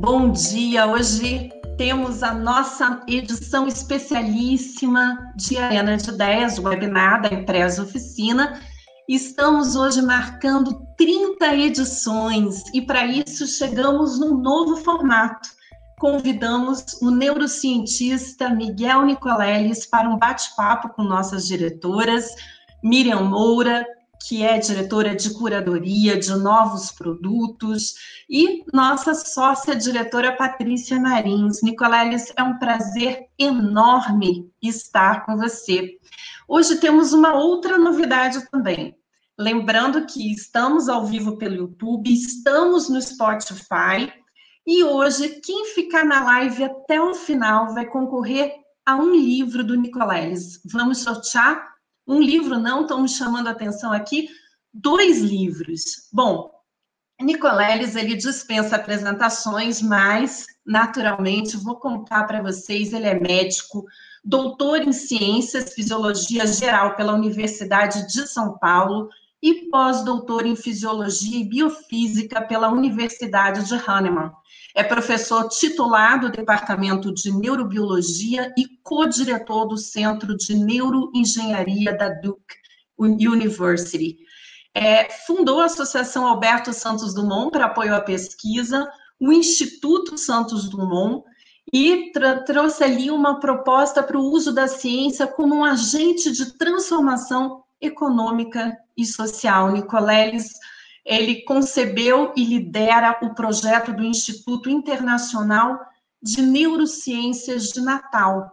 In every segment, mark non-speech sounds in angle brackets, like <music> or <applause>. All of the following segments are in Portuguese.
Bom dia. Hoje temos a nossa edição especialíssima de Arena de Ideias, webinar da Empresa Oficina. Estamos hoje marcando 30 edições e para isso chegamos num novo formato. Convidamos o neurocientista Miguel Nicoleles para um bate-papo com nossas diretoras, Miriam Moura, que é diretora de curadoria de novos produtos, e nossa sócia diretora Patrícia Marins. Nicoleles, é um prazer enorme estar com você. Hoje temos uma outra novidade também. Lembrando que estamos ao vivo pelo YouTube, estamos no Spotify, e hoje quem ficar na live até o final vai concorrer a um livro do Nicoleles. Vamos sortear um livro não, estão me chamando a atenção aqui, dois livros. Bom, Nicoleles, ele dispensa apresentações, mas, naturalmente, vou contar para vocês, ele é médico, doutor em Ciências, Fisiologia Geral pela Universidade de São Paulo e pós-doutor em Fisiologia e Biofísica pela Universidade de Hahnemann. É professor titular do Departamento de Neurobiologia e co-diretor do Centro de Neuroengenharia da Duke University. É, fundou a Associação Alberto Santos Dumont para apoio à pesquisa, o Instituto Santos Dumont, e trouxe ali uma proposta para o uso da ciência como um agente de transformação econômica e social. Nicoleles ele concebeu e lidera o projeto do Instituto Internacional de Neurociências de Natal.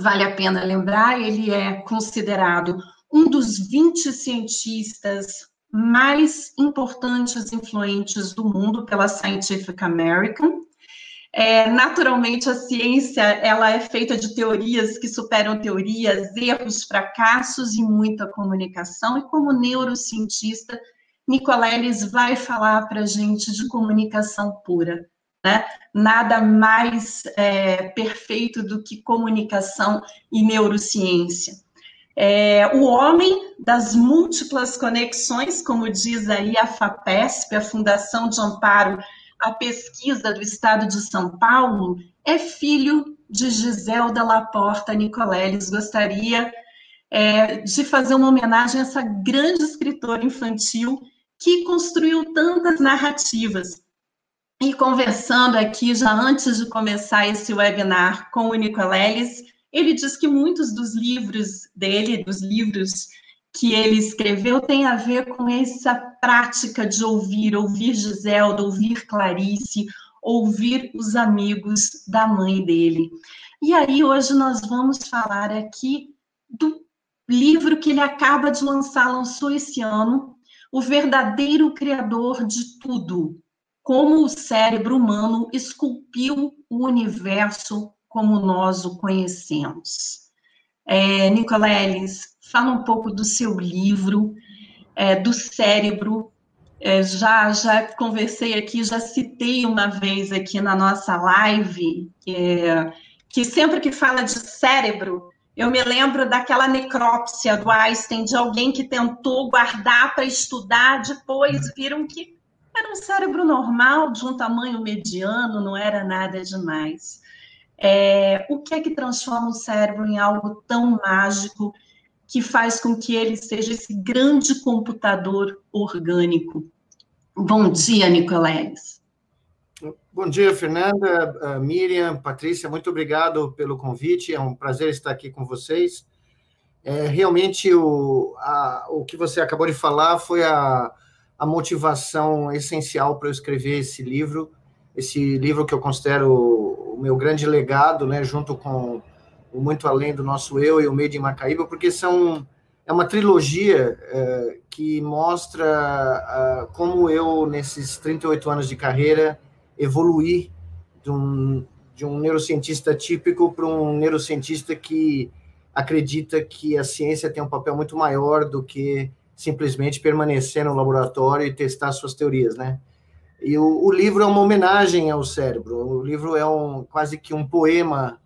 Vale a pena lembrar, ele é considerado um dos 20 cientistas mais importantes e influentes do mundo pela Scientific American. É, naturalmente, a ciência ela é feita de teorias que superam teorias, erros, fracassos e muita comunicação. E como neurocientista, Nicoleles vai falar para a gente de comunicação pura. Né? Nada mais é, perfeito do que comunicação e neurociência. É, o homem das múltiplas conexões, como diz aí a FAPESP, a Fundação de Amparo à Pesquisa do Estado de São Paulo, é filho de Giselda Laporta Nicoleles. Gostaria é, de fazer uma homenagem a essa grande escritora infantil que construiu tantas narrativas. E conversando aqui, já antes de começar esse webinar com o Nicoleles, ele diz que muitos dos livros dele, dos livros que ele escreveu, tem a ver com essa prática de ouvir, ouvir Giselda, ouvir Clarice, ouvir os amigos da mãe dele. E aí, hoje nós vamos falar aqui do livro que ele acaba de lançar, lançou esse ano, o verdadeiro criador de tudo, como o cérebro humano esculpiu o universo como nós o conhecemos. É, Nicoleles, fala um pouco do seu livro, é, do cérebro. É, já, já conversei aqui, já citei uma vez aqui na nossa live, é, que sempre que fala de cérebro, eu me lembro daquela necrópsia do Einstein, de alguém que tentou guardar para estudar, depois viram que era um cérebro normal, de um tamanho mediano, não era nada demais. É, o que é que transforma o cérebro em algo tão mágico que faz com que ele seja esse grande computador orgânico? Bom dia, Nicoleles. Bom dia, Fernanda, Miriam, Patrícia, muito obrigado pelo convite, é um prazer estar aqui com vocês. É, realmente, o, a, o que você acabou de falar foi a, a motivação essencial para eu escrever esse livro, esse livro que eu considero o meu grande legado, né, junto com o Muito Além do Nosso Eu e o Made in Macaíba, porque são, é uma trilogia é, que mostra a, como eu, nesses 38 anos de carreira, evoluir de um, de um neurocientista típico para um neurocientista que acredita que a ciência tem um papel muito maior do que simplesmente permanecer no laboratório e testar suas teorias, né? E o, o livro é uma homenagem ao cérebro. O livro é um quase que um poema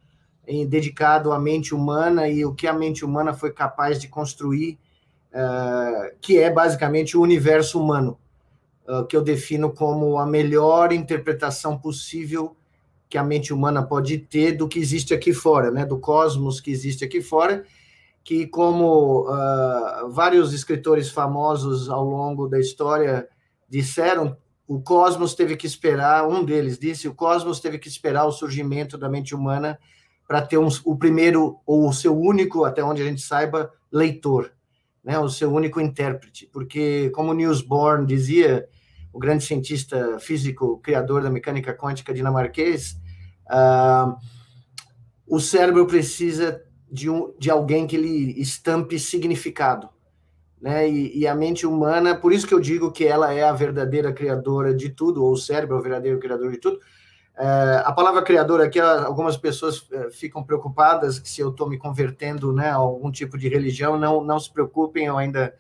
em, dedicado à mente humana e o que a mente humana foi capaz de construir, uh, que é basicamente o universo humano. Que eu defino como a melhor interpretação possível que a mente humana pode ter do que existe aqui fora, né? Do cosmos que existe aqui fora, que como uh, vários escritores famosos ao longo da história disseram, o cosmos teve que esperar, um deles disse, o cosmos teve que esperar o surgimento da mente humana para ter um, o primeiro ou o seu único, até onde a gente saiba, leitor, né? O seu único intérprete, porque como Niels dizia, o grande cientista físico, criador da mecânica quântica dinamarquês, uh, o cérebro precisa de, um, de alguém que lhe estampe significado. Né? E, e, a mente humana, por isso que eu digo que ela é a verdadeira criadora de tudo, ou o cérebro é o verdadeiro criador de tudo. Uh, a palavra criador aqui, algumas pessoas uh, ficam preocupadas que se eu estou me convertendo né, a algum tipo de religião, não, não se preocupem, eu ainda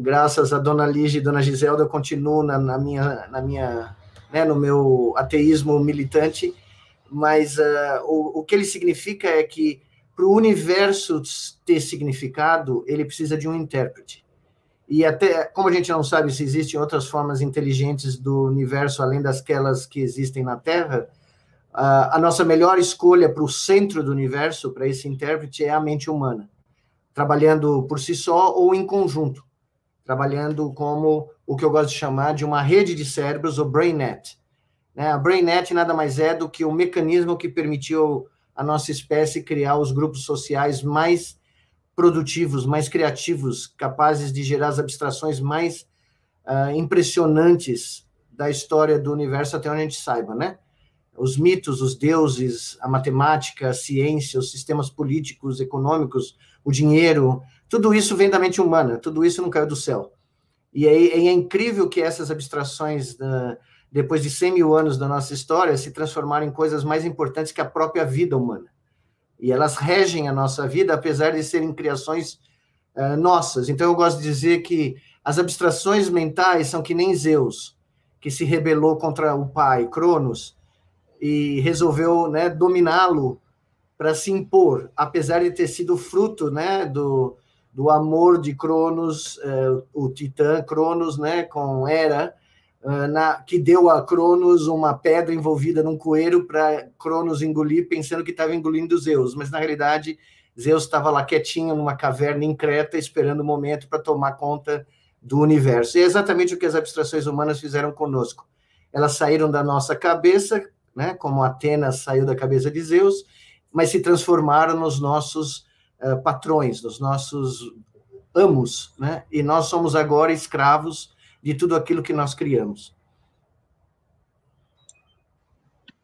graças a Dona Lígia e Dona Giselda, eu continuo na, na minha, na minha, né, no meu ateísmo militante, mas uh, o, o que ele significa é que para o universo ter significado, ele precisa de um intérprete. E até, como a gente não sabe se existem outras formas inteligentes do universo além das que existem na Terra, a nossa melhor escolha para o centro do universo, para esse intérprete, é a mente humana, trabalhando por si só ou em conjunto trabalhando como o que eu gosto de chamar de uma rede de cérebros, o BrainNet. Né? A BrainNet nada mais é do que o mecanismo que permitiu a nossa espécie criar os grupos sociais mais produtivos, mais criativos, capazes de gerar as abstrações mais uh, impressionantes da história do universo até onde a gente saiba, né? Os mitos, os deuses, a matemática, a ciência, os sistemas políticos, econômicos, o dinheiro, tudo isso vem da mente humana, tudo isso não caiu do céu. E é, é incrível que essas abstrações, uh, depois de 100 mil anos da nossa história, se transformaram em coisas mais importantes que a própria vida humana. E elas regem a nossa vida, apesar de serem criações uh, nossas. Então, eu gosto de dizer que as abstrações mentais são que nem Zeus, que se rebelou contra o pai, Cronos, e resolveu né, dominá-lo para se impor, apesar de ter sido fruto né, do, do amor de Cronos, uh, o titã Cronos, né, com Hera, uh, na, que deu a Cronos uma pedra envolvida num coelho para Cronos engolir, pensando que estava engolindo Zeus, mas na realidade Zeus estava lá quietinho numa caverna em Creta, esperando o momento para tomar conta do universo. E é exatamente o que as abstrações humanas fizeram conosco. Elas saíram da nossa cabeça, né, como Atenas saiu da cabeça de Zeus, mas se transformaram nos nossos uh, patrões, dos nossos amos, né? E nós somos agora escravos de tudo aquilo que nós criamos.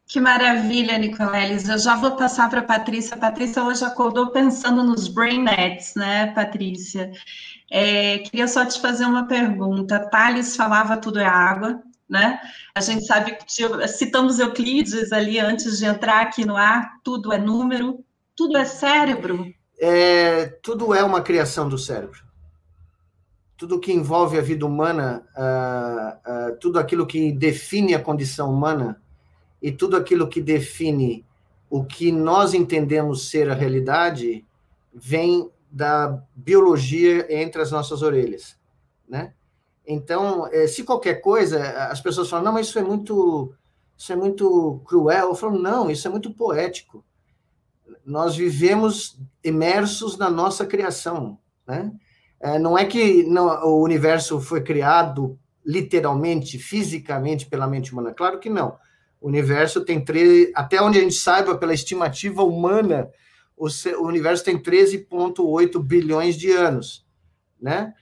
Que maravilha, Nicoleles. Eu já vou passar para a Patrícia. Patrícia hoje acordou pensando nos brain nets, né, Patrícia? É, queria só te fazer uma pergunta. Thales falava tudo é água, né? A gente sabe que citamos Euclides ali antes de entrar aqui no ar, tudo é número, tudo é cérebro é, tudo é uma criação do cérebro. Tudo que envolve a vida humana, uh, uh, tudo aquilo que define a condição humana e tudo aquilo que define o que nós entendemos ser a realidade vem da biologia entre as nossas orelhas, né? Então, eh, se qualquer coisa, as pessoas falam, não, mas isso é muito, isso é muito cruel. Eu falo, não, isso é muito poético nós vivemos imersos na nossa criação, né? É, não é que não, o universo foi criado literalmente, fisicamente pela mente humana. Claro que não. O universo tem três, até onde a gente saiba, pela estimativa humana, o, o universo tem 13,8 bilhões de anos, né?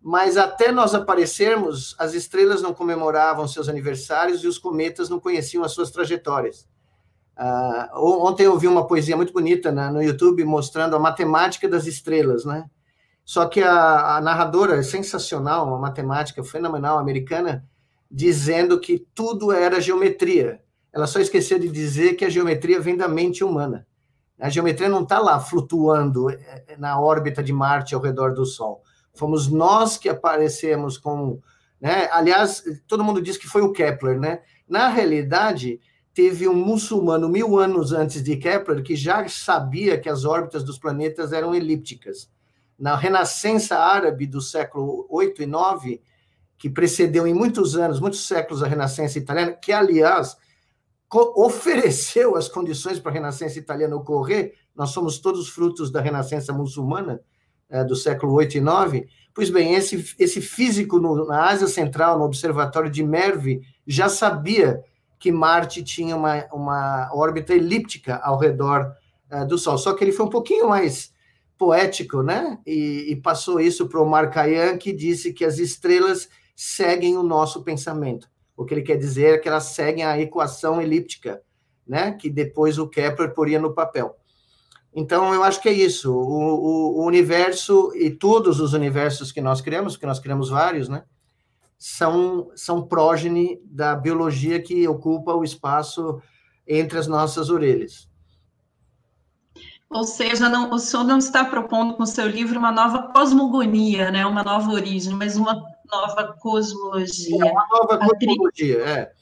Mas até nós aparecermos, as estrelas não comemoravam seus aniversários e os cometas não conheciam as suas trajetórias. Uh, ontem eu vi uma poesia muito bonita né, no YouTube mostrando a matemática das estrelas, né? Só que a, a narradora é sensacional, uma matemática fenomenal americana, dizendo que tudo era geometria. Ela só esqueceu de dizer que a geometria vem da mente humana. A geometria não está lá flutuando é, na órbita de Marte ao redor do Sol. Fomos nós que aparecemos com. Né? Aliás, todo mundo diz que foi o Kepler, né? Na realidade, teve um muçulmano mil anos antes de Kepler que já sabia que as órbitas dos planetas eram elípticas. Na Renascença Árabe do século 8 e 9, que precedeu em muitos anos, muitos séculos a Renascença italiana, que, aliás, ofereceu as condições para a Renascença italiana ocorrer, nós somos todos frutos da Renascença muçulmana é, do século 8 e 9. Pois bem, esse, esse físico no, na Ásia Central, no Observatório de Merve, já sabia que Marte tinha uma, uma órbita elíptica ao redor uh, do Sol. Só que ele foi um pouquinho mais poético, né? E, e passou isso para o Marcayan, que disse que as estrelas seguem o nosso pensamento. O que ele quer dizer é que elas seguem a equação elíptica, né? Que depois o Kepler poria no papel. Então, eu acho que é isso. O, o, o universo e todos os universos que nós criamos, porque nós criamos vários, né? São, são prógene da biologia que ocupa o espaço entre as nossas orelhas. Ou seja, não, o senhor não está propondo com o seu livro uma nova cosmogonia, né? uma nova origem, mas uma nova cosmologia. É uma nova cosmologia, é.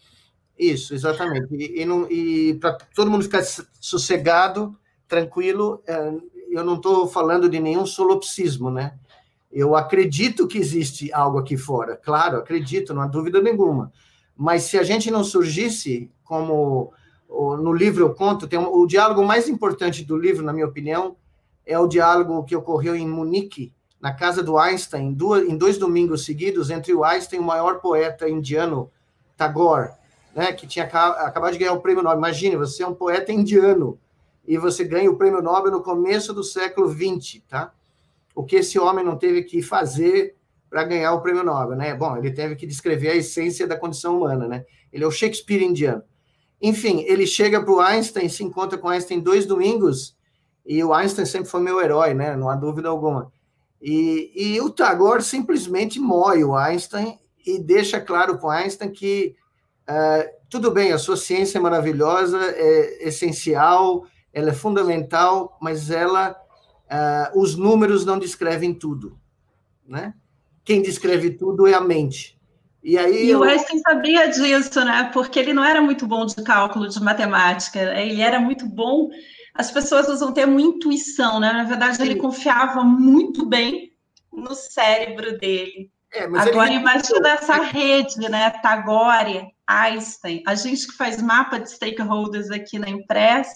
Isso, exatamente. E, e, e para todo mundo ficar sossegado, tranquilo, é, eu não estou falando de nenhum solipsismo, né? Eu acredito que existe algo aqui fora, claro, acredito, não há dúvida nenhuma. Mas se a gente não surgisse, como no livro eu conto, tem um, o diálogo mais importante do livro, na minha opinião, é o diálogo que ocorreu em Munique, na casa do Einstein, duas, em dois domingos seguidos, entre o Einstein e o maior poeta indiano, Tagore, né, que tinha acabado de ganhar o prêmio Nobel. Imagine, você é um poeta indiano e você ganha o prêmio Nobel no começo do século XX, tá? O que esse homem não teve que fazer para ganhar o prêmio Nobel, né? Bom, ele teve que descrever a essência da condição humana, né? Ele é o Shakespeare indiano. Enfim, ele chega para o Einstein, se encontra com Einstein dois domingos, e o Einstein sempre foi meu herói, né? Não há dúvida alguma. E, e o Tagore simplesmente moe o Einstein e deixa claro com Einstein que uh, tudo bem, a sua ciência é maravilhosa, é essencial, ela é fundamental, mas ela uh, os números não descrevem tudo, né? Quem descreve tudo é a mente. E, aí e eu... o Einstein sabia disso, né? Porque ele não era muito bom de cálculo, de matemática. Ele era muito bom. As pessoas usam o termo intuição, né? Na verdade, Sim. ele confiava muito bem no cérebro dele. É, Agora, ele... imagina essa rede, né? Tagore, Einstein, a gente que faz mapa de stakeholders aqui na Impress,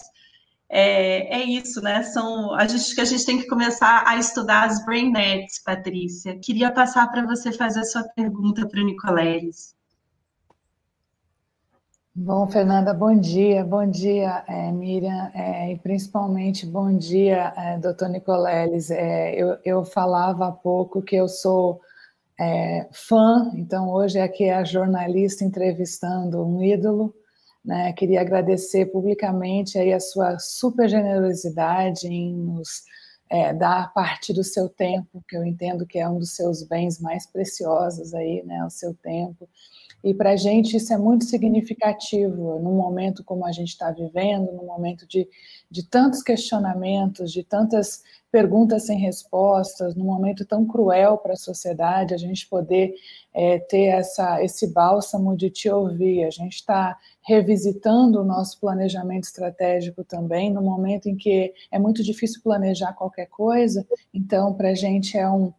é, é isso, né? São a gente que a gente tem que começar a estudar as brain nets, Patrícia. Queria passar para você fazer a sua pergunta para o Nicoleles. Bom, Fernanda, bom dia, bom dia, é, Miriam, é, e principalmente bom dia, é, doutor Nicoleles. É, eu, eu falava há pouco que eu sou é, fã, então hoje aqui é a jornalista entrevistando um ídolo, né? Queria agradecer publicamente aí a sua super generosidade em nos é, dar parte do seu tempo, que eu entendo que é um dos seus bens mais preciosos aí, né? O seu tempo. E para a gente isso é muito significativo, num momento como a gente está vivendo, num momento de, de tantos questionamentos, de tantas perguntas sem respostas, num momento tão cruel para a sociedade, a gente poder é, ter essa, esse bálsamo de te ouvir. A gente está revisitando o nosso planejamento estratégico também, no momento em que é muito difícil planejar qualquer coisa, então para a gente é um,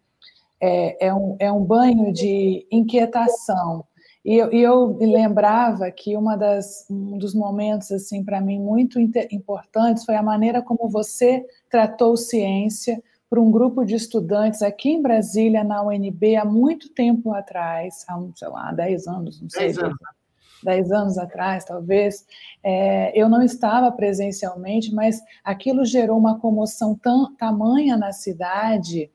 é, é, um, é um banho de inquietação. E eu, e eu me lembrava que uma das, um dos momentos assim para mim muito importantes foi a maneira como você tratou ciência para um grupo de estudantes aqui em Brasília, na UNB, há muito tempo atrás, há, sei lá, 10 anos, não sei. 10 anos. 10 anos atrás, talvez, é, eu não estava presencialmente, mas aquilo gerou uma comoção tão, tamanha na cidade,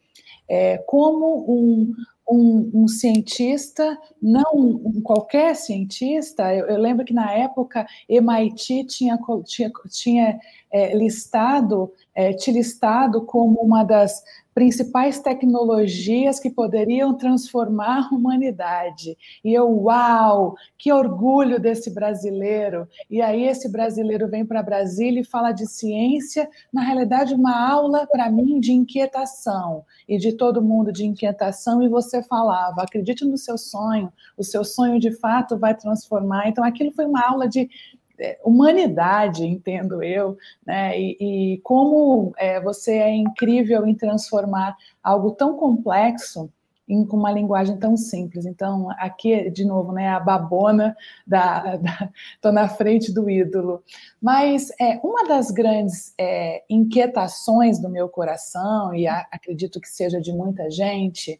é, como um, um, um, cientista, não um, qualquer cientista, eu, eu, lembro que na época MIT tinha, tinha, tinha é, listado, é, te listado como uma das principais tecnologias que poderiam transformar a humanidade. E eu, uau, que orgulho desse brasileiro. E aí esse brasileiro vem para Brasília e fala de ciência, na realidade uma aula para mim de inquietação e de todo mundo de inquietação e você falava, acredite no seu sonho, o seu sonho de fato vai transformar. Então aquilo foi uma aula de humanidade, entendo eu, né? E, e como é, você é incrível em transformar algo tão complexo em, com uma linguagem tão simples. Então, aqui, de novo, né, a babona da, <laughs> da na frente do ídolo. Mas é, uma das grandes é, inquietações do meu coração, e a, acredito que seja de muita gente,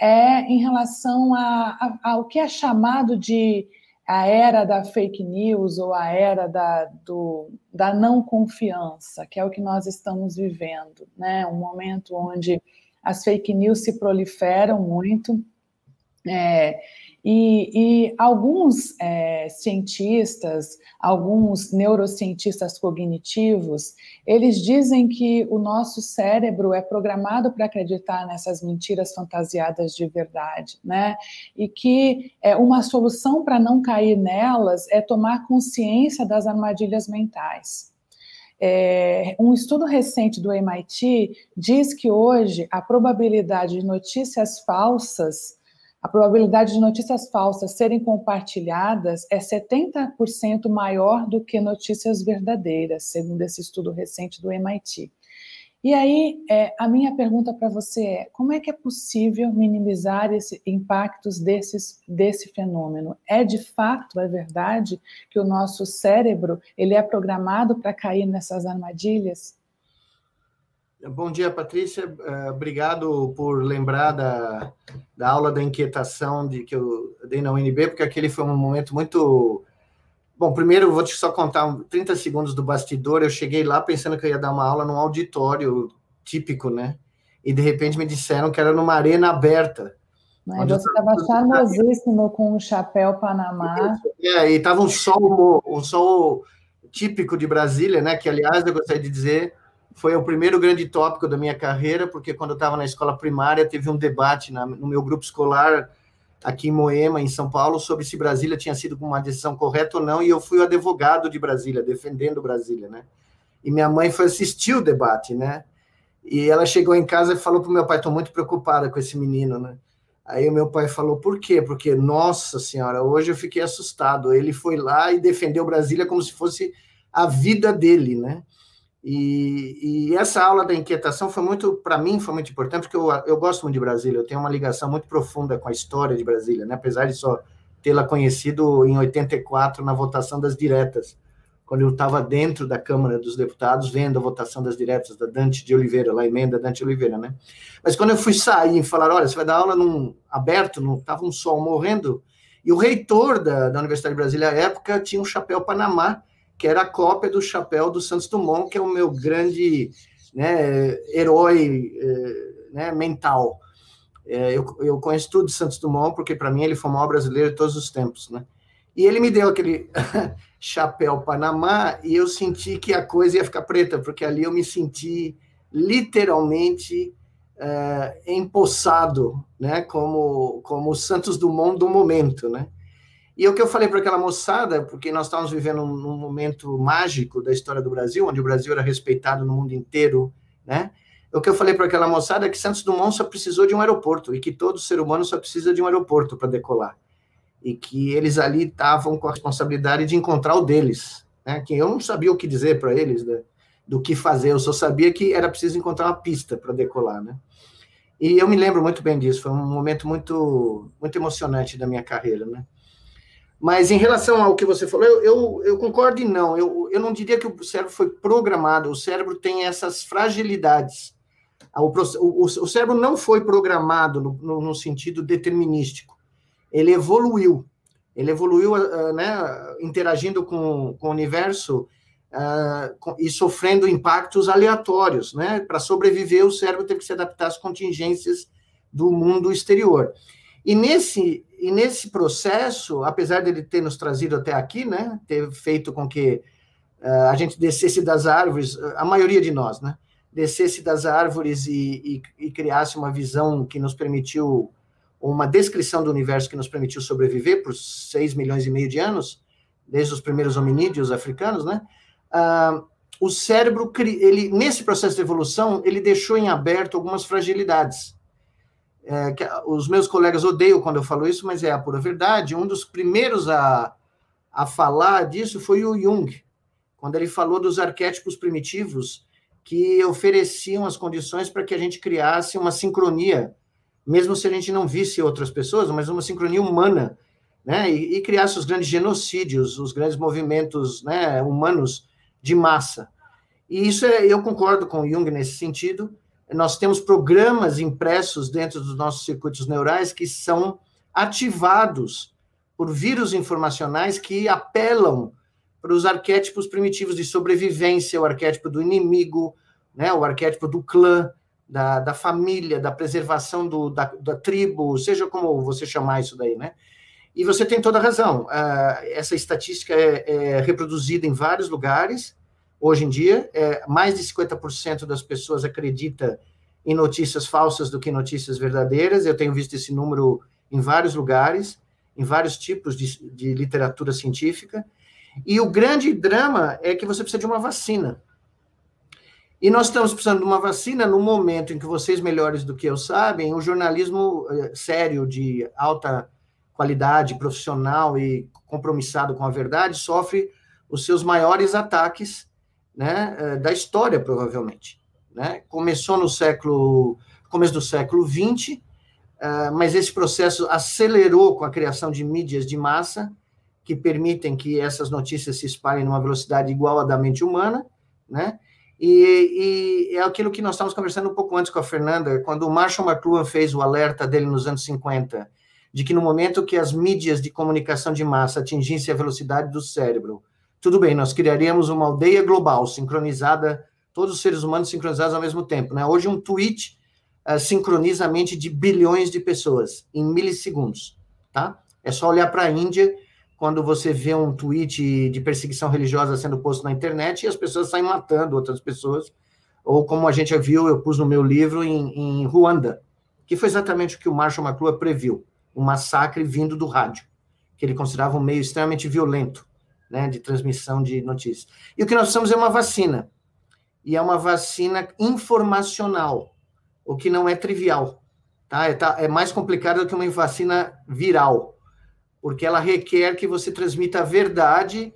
é em relação a, a, ao que é chamado de a era da fake news ou a era da, do, da não confiança, que é o que nós estamos vivendo, né? Um momento onde as fake news se proliferam muito. É, e, e alguns é, cientistas, alguns neurocientistas cognitivos, eles dizem que o nosso cérebro é programado para acreditar nessas mentiras fantasiadas de verdade, né? E que é, uma solução para não cair nelas é tomar consciência das armadilhas mentais. É, um estudo recente do MIT diz que hoje a probabilidade de notícias falsas a probabilidade de notícias falsas serem compartilhadas é 70% maior do que notícias verdadeiras, segundo esse estudo recente do MIT. E aí, é, a minha pergunta para você é: como é que é possível minimizar esses impactos desses, desse fenômeno? É de fato, é verdade, que o nosso cérebro ele é programado para cair nessas armadilhas? Bom dia, Patrícia. Eh, obrigado por lembrar da, da aula da inquietação de que eu dei na UNB, porque aquele foi um momento muito. Bom, primeiro vou te só contar 30 segundos do bastidor. Eu cheguei lá pensando que eu ia dar uma aula num auditório típico, né? E de repente me disseram que era numa arena aberta. Mas você estava charmosíssimo com um chapéu Panamá. É, e estava um sol, um sol típico de Brasília, né? Que, aliás, eu gostaria de dizer foi o primeiro grande tópico da minha carreira, porque quando eu estava na escola primária, teve um debate na, no meu grupo escolar aqui em Moema, em São Paulo, sobre se Brasília tinha sido uma decisão correta ou não, e eu fui o advogado de Brasília, defendendo Brasília, né? E minha mãe foi assistir o debate, né? E ela chegou em casa e falou para o meu pai: estou muito preocupada com esse menino, né? Aí o meu pai falou: por quê? Porque, nossa senhora, hoje eu fiquei assustado. Ele foi lá e defendeu Brasília como se fosse a vida dele, né? E, e, essa aula da inquietação foi muito, para mim, foi muito importante, porque eu, eu gosto muito de Brasília, eu tenho uma ligação muito profunda com a história de Brasília, né? apesar de só tê-la conhecido em 84 na votação das diretas, quando eu estava dentro da Câmara dos Deputados, vendo a votação das diretas da Dante de Oliveira, lá emenda Dante Oliveira, né? Mas quando eu fui sair e falar, olha, você vai dar aula num aberto, não tava um sol morrendo, e o reitor da, da Universidade de Brasília à época tinha um chapéu Panamá, que era a cópia do chapéu do Santos Dumont, que é o meu grande né, herói eh, né, mental. É, eu, eu conheço tudo de Santos Dumont, porque para mim ele foi o maior brasileiro de todos os tempos. Né? E ele me deu aquele <laughs> chapéu Panamá e eu senti que a coisa ia ficar preta, porque ali eu me senti literalmente uh, empossado, né, como, como o Santos Dumont do momento, né? E o que eu falei para aquela moçada, porque nós estávamos vivendo um, um, momento mágico da história do Brasil, onde o Brasil era respeitado no mundo inteiro, né? O que eu falei para aquela moçada é que Santos Dumont só precisou de um aeroporto e que todo ser humano só precisa de um aeroporto para decolar. E que eles ali estavam com a responsabilidade de encontrar o deles, né? Que eu não sabia o que dizer para eles né? do que fazer, eu só sabia que era preciso encontrar uma pista para decolar, né? E eu me lembro muito bem disso, foi um momento muito muito emocionante da minha carreira, né? Mas em relação ao que você falou, eu, eu, eu, concordo e não. Eu, eu não diria que o cérebro foi programado, o cérebro tem essas fragilidades. O, o, o cérebro não foi programado no, no, no, sentido determinístico. Ele evoluiu. Ele evoluiu uh, né, interagindo com, com o universo uh, com, e sofrendo impactos aleatórios. Né? Para sobreviver, o cérebro teve que se adaptar às contingências do mundo exterior. E nesse, e nesse processo, apesar dele ter nos trazido até aqui, né, ter feito com que uh, a gente descesse das árvores, a maioria de nós, né, descesse das árvores e, e, e, criasse uma visão que nos permitiu, uma descrição do universo que nos permitiu sobreviver por 6 milhões e meio de anos, desde os primeiros hominídeos africanos, né, uh, o cérebro, ele, nesse processo de evolução, ele deixou em aberto algumas fragilidades é, que os meus colegas odeiam quando eu falo isso, mas é a pura verdade. Um dos primeiros a, a falar disso foi o Jung, quando ele falou dos arquétipos primitivos que ofereciam as condições para que a gente criasse uma sincronia mesmo se a gente não visse outras pessoas, mas uma sincronia humana, né? E, e criasse os grandes genocídios, os grandes movimentos né, humanos de massa. E isso é, eu concordo com Jung nesse sentido. Nós temos programas impressos dentro dos nossos circuitos neurais que são ativados por vírus informacionais que apelam para os arquétipos primitivos de sobrevivência, o arquétipo do inimigo, né, o arquétipo do clã, da, da família, da preservação do, da, da tribo, seja como você chamar isso daí, né? E você tem toda a razão. Uh, essa estatística é, é, reproduzida em vários lugares. Hoje em dia, é, mais de 50% das pessoas acredita em notícias falsas do que notícias verdadeiras. Eu tenho visto esse número em vários lugares, em vários tipos de, de literatura científica. E o grande drama é que você precisa de uma vacina. E nós estamos precisando de uma vacina no momento em que vocês, melhores do que eu, sabem, o jornalismo eh, sério, de alta qualidade, profissional e compromissado com a verdade, sofre os seus maiores ataques né, eh, da história, provavelmente. Né? Começou no século, começo do século XX, eh, mas esse processo acelerou com a criação de mídias de massa, que permitem que essas notícias se espalhem numa velocidade igual à da mente humana, né? E, e, é aquilo que nós estávamos conversando um pouco antes com a Fernanda, quando o Marshall McLuhan fez o alerta dele nos anos 50, de que no momento que as mídias de comunicação de massa atingissem a velocidade do cérebro, tudo bem, nós criaríamos uma aldeia global, sincronizada, todos os seres humanos sincronizados ao mesmo tempo. Né? Hoje, um tweet uh, sincroniza a mente de bilhões de pessoas em milissegundos. Tá? É só olhar para a Índia quando você vê um tweet de perseguição religiosa sendo posto na internet e as pessoas saem matando outras pessoas, ou como a gente já viu, eu pus no meu livro em, em Ruanda, que foi exatamente o que o Marshall McLuhan previu, um massacre vindo do rádio, que ele considerava um meio extremamente violento, né, de transmissão de notícias. E o que nós precisamos é uma vacina, e é uma vacina informacional, o que não é trivial, tá? É, tá, é mais complicado do que uma vacina viral, porque ela requer que você transmita a verdade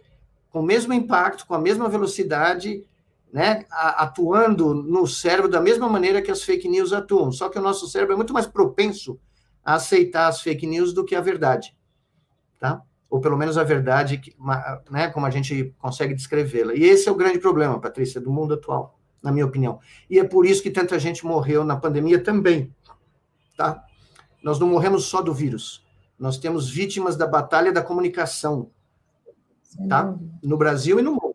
com o mesmo impacto, com a mesma velocidade, né, atuando no cérebro da mesma maneira que as fake news atuam. Só que o nosso cérebro é muito mais propenso a aceitar as fake news do que a verdade, tá? Ou pelo menos a verdade, né, como a gente consegue descrevê-la. E esse é o grande problema, Patrícia, do mundo atual, na minha opinião. E é por isso que tanta gente morreu na pandemia também, tá? Nós não morremos só do vírus nós temos vítimas da batalha da comunicação, tá? No Brasil e no mundo.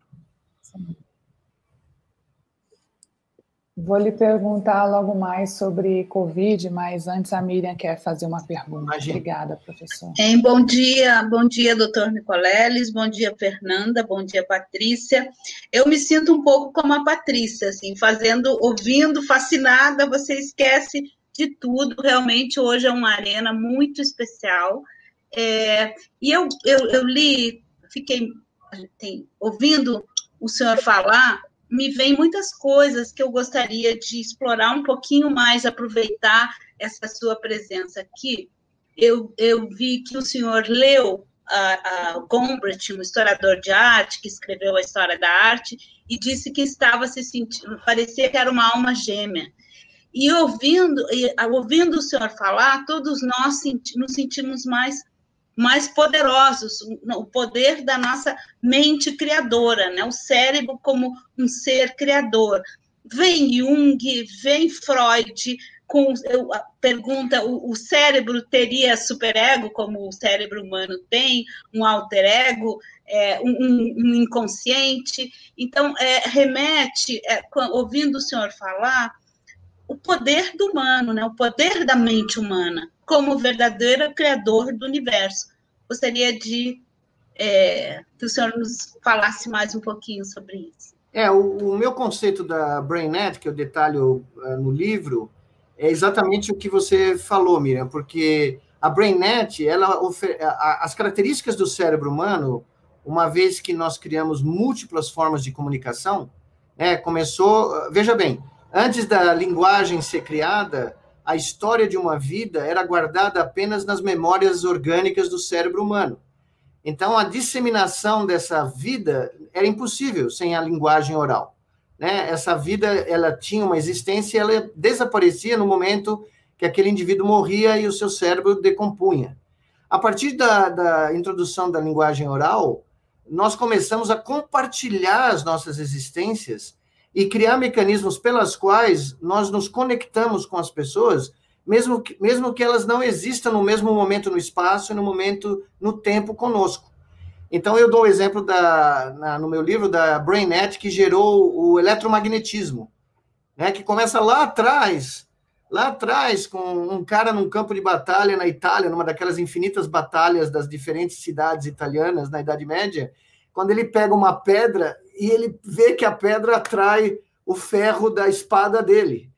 Vou lhe perguntar logo mais sobre Covid, mas antes a Miriam quer fazer uma pergunta. Imagina. Obrigada, professor. Em bom dia, bom dia, doutor Nicoleles, bom dia, Fernanda, bom dia, Patrícia. Eu me sinto um pouco como a Patrícia, assim, fazendo, ouvindo, fascinada, você esquece de tudo. Realmente, hoje é uma arena muito especial. É, e eu, eu, eu li, fiquei tem, ouvindo o senhor falar, me vem muitas coisas que eu gostaria de explorar um pouquinho mais, aproveitar essa sua presença aqui. Eu, eu vi que o senhor leu a, a Gombrich, um historiador de arte, que escreveu a história da arte, e disse que estava se sentindo, parecia que era uma alma gêmea. E ouvindo, e, ouvindo o senhor falar, todos nós senti, nos sentimos mais, mais poderosos, o poder da nossa mente criadora, né? o cérebro como um ser criador. Vem Jung, vem Freud, com pergunta: o, o cérebro teria superego, como o cérebro humano tem, um alter ego, é, um, um, inconsciente? Então, é, remete, é, ouvindo o senhor falar, o poder do humano, né? o poder da mente humana, como verdadeiro criador do universo. Gostaria de é, que o senhor nos falasse mais um pouquinho sobre isso. É, o, o meu conceito da BrainNet, que eu detalho uh, no livro, é exatamente o que você falou, Miriam, porque a BrainNet, ela as características do cérebro humano, uma vez que nós criamos múltiplas formas de comunicação, né, começou, veja bem, Antes da linguagem ser criada, a história de uma vida era guardada apenas nas memórias orgânicas do cérebro humano. Então, a disseminação dessa vida era impossível sem a linguagem oral. Né? Essa vida ela tinha uma existência, ela desaparecia no momento que aquele indivíduo morria e o seu cérebro decompunha. A partir da, da introdução da linguagem oral, nós começamos a compartilhar as nossas existências e criar mecanismos pelas quais nós nos conectamos com as pessoas, mesmo que, mesmo que elas não existam no mesmo momento no espaço e no momento no tempo conosco. Então, eu dou o exemplo da, na, no meu livro da BrainNet, que gerou o eletromagnetismo, né, que começa lá atrás, lá atrás, com um cara num campo de batalha na Itália, numa daquelas infinitas batalhas das diferentes cidades italianas na Idade Média, quando ele pega uma pedra e ele vê que a pedra atrai o ferro da espada dele.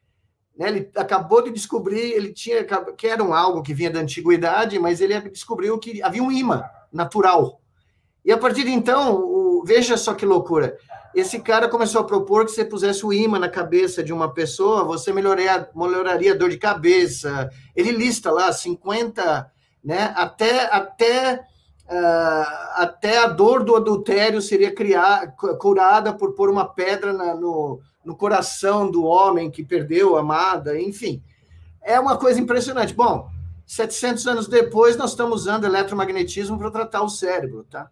Né? Ele acabou de descobrir, ele tinha que era um algo que vinha da antiguidade, mas ele descobriu que havia um imã natural. E a partir de então, o, veja só que loucura. Esse cara começou a propor que você pusesse o imã na cabeça de uma pessoa, você melhoraria, melhoraria a dor de cabeça. Ele lista lá 50, né? Até, até, até a dor do adultério seria curada por pôr uma pedra na, no, no coração do homem que perdeu a amada, enfim. É uma coisa impressionante. Bom, 700 anos depois, nós estamos usando eletromagnetismo para tratar o cérebro, tá?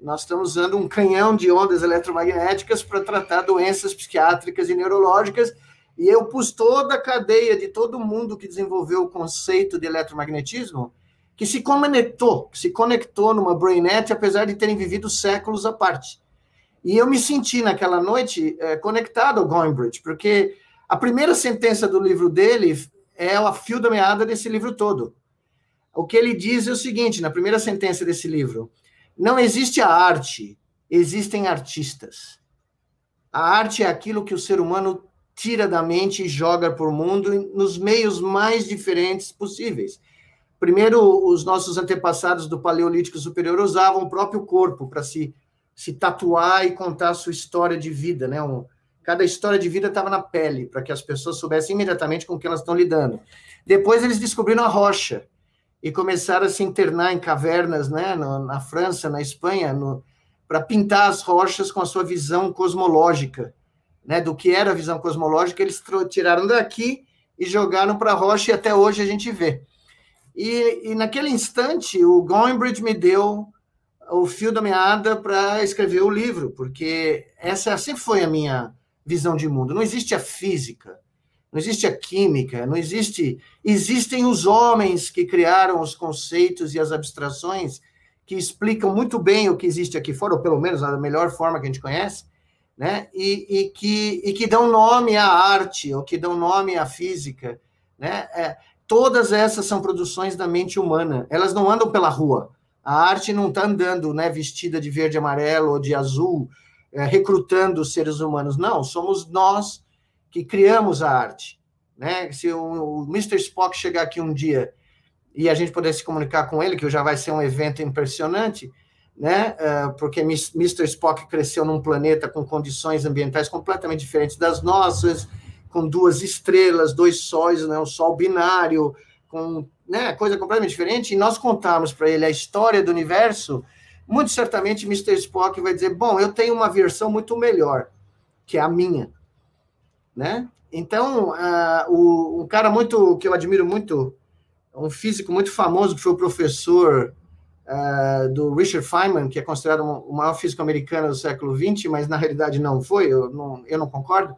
Nós estamos usando um canhão de ondas eletromagnéticas para tratar doenças psiquiátricas e neurológicas, e eu pus toda a cadeia de todo mundo que desenvolveu o conceito de eletromagnetismo, que se conectou, que se conectou numa BrainNet, apesar de terem vivido séculos à parte. E eu me senti naquela noite é, conectado ao Goinbridge, porque a primeira sentença do livro dele é a fio da meada desse livro todo. O que ele diz é o seguinte, na primeira sentença desse livro, não existe a arte, existem artistas. A arte é aquilo que o ser humano tira da mente e joga por mundo nos meios mais diferentes possíveis. Primeiro, os nossos antepassados do Paleolítico Superior usavam o próprio corpo para se, se tatuar e contar a sua história de vida, né? Um, cada história de vida estava na pele, para que as pessoas soubessem imediatamente com o que elas estão lidando. Depois eles descobriram a rocha, e começaram a se internar em cavernas, né, no, na França, na Espanha, para pintar as rochas com a sua visão cosmológica, né, do que era a visão cosmológica, eles tiraram daqui e jogaram para a rocha e até hoje a gente vê. E, e naquele instante, o Goinbridge me deu o fio da meada para escrever o livro, porque essa sempre foi a minha visão de mundo. Não existe a física, não existe a química, não existe. Existem os homens que criaram os conceitos e as abstrações que explicam muito bem o que existe aqui fora, ou pelo menos da melhor forma que a gente conhece, né? E, e que, e que dão nome à arte, ou que dão nome à física, né? É, todas essas são produções da mente humana. Elas não andam pela rua. A arte não está andando, né, vestida de verde, amarelo ou de azul, é, recrutando seres humanos. Não, somos nós que criamos a arte. Né? Se o, o Mr. Spock chegar aqui um dia e a gente puder se comunicar com ele, que já vai ser um evento impressionante, né? Uh, porque Mr. Spock cresceu num planeta com condições ambientais completamente diferentes das nossas, com duas estrelas, dois sóis, né? um sol binário, com né? coisa completamente diferente, e nós contamos para ele a história do universo, muito certamente Mr. Spock vai dizer: Bom, eu tenho uma versão muito melhor, que é a minha né? Então, uh, o, um cara muito que eu admiro muito, um físico muito famoso que foi o professor uh, do Richard Feynman, que é considerado o maior físico americano do século XX, mas na realidade não foi, eu não, eu não concordo,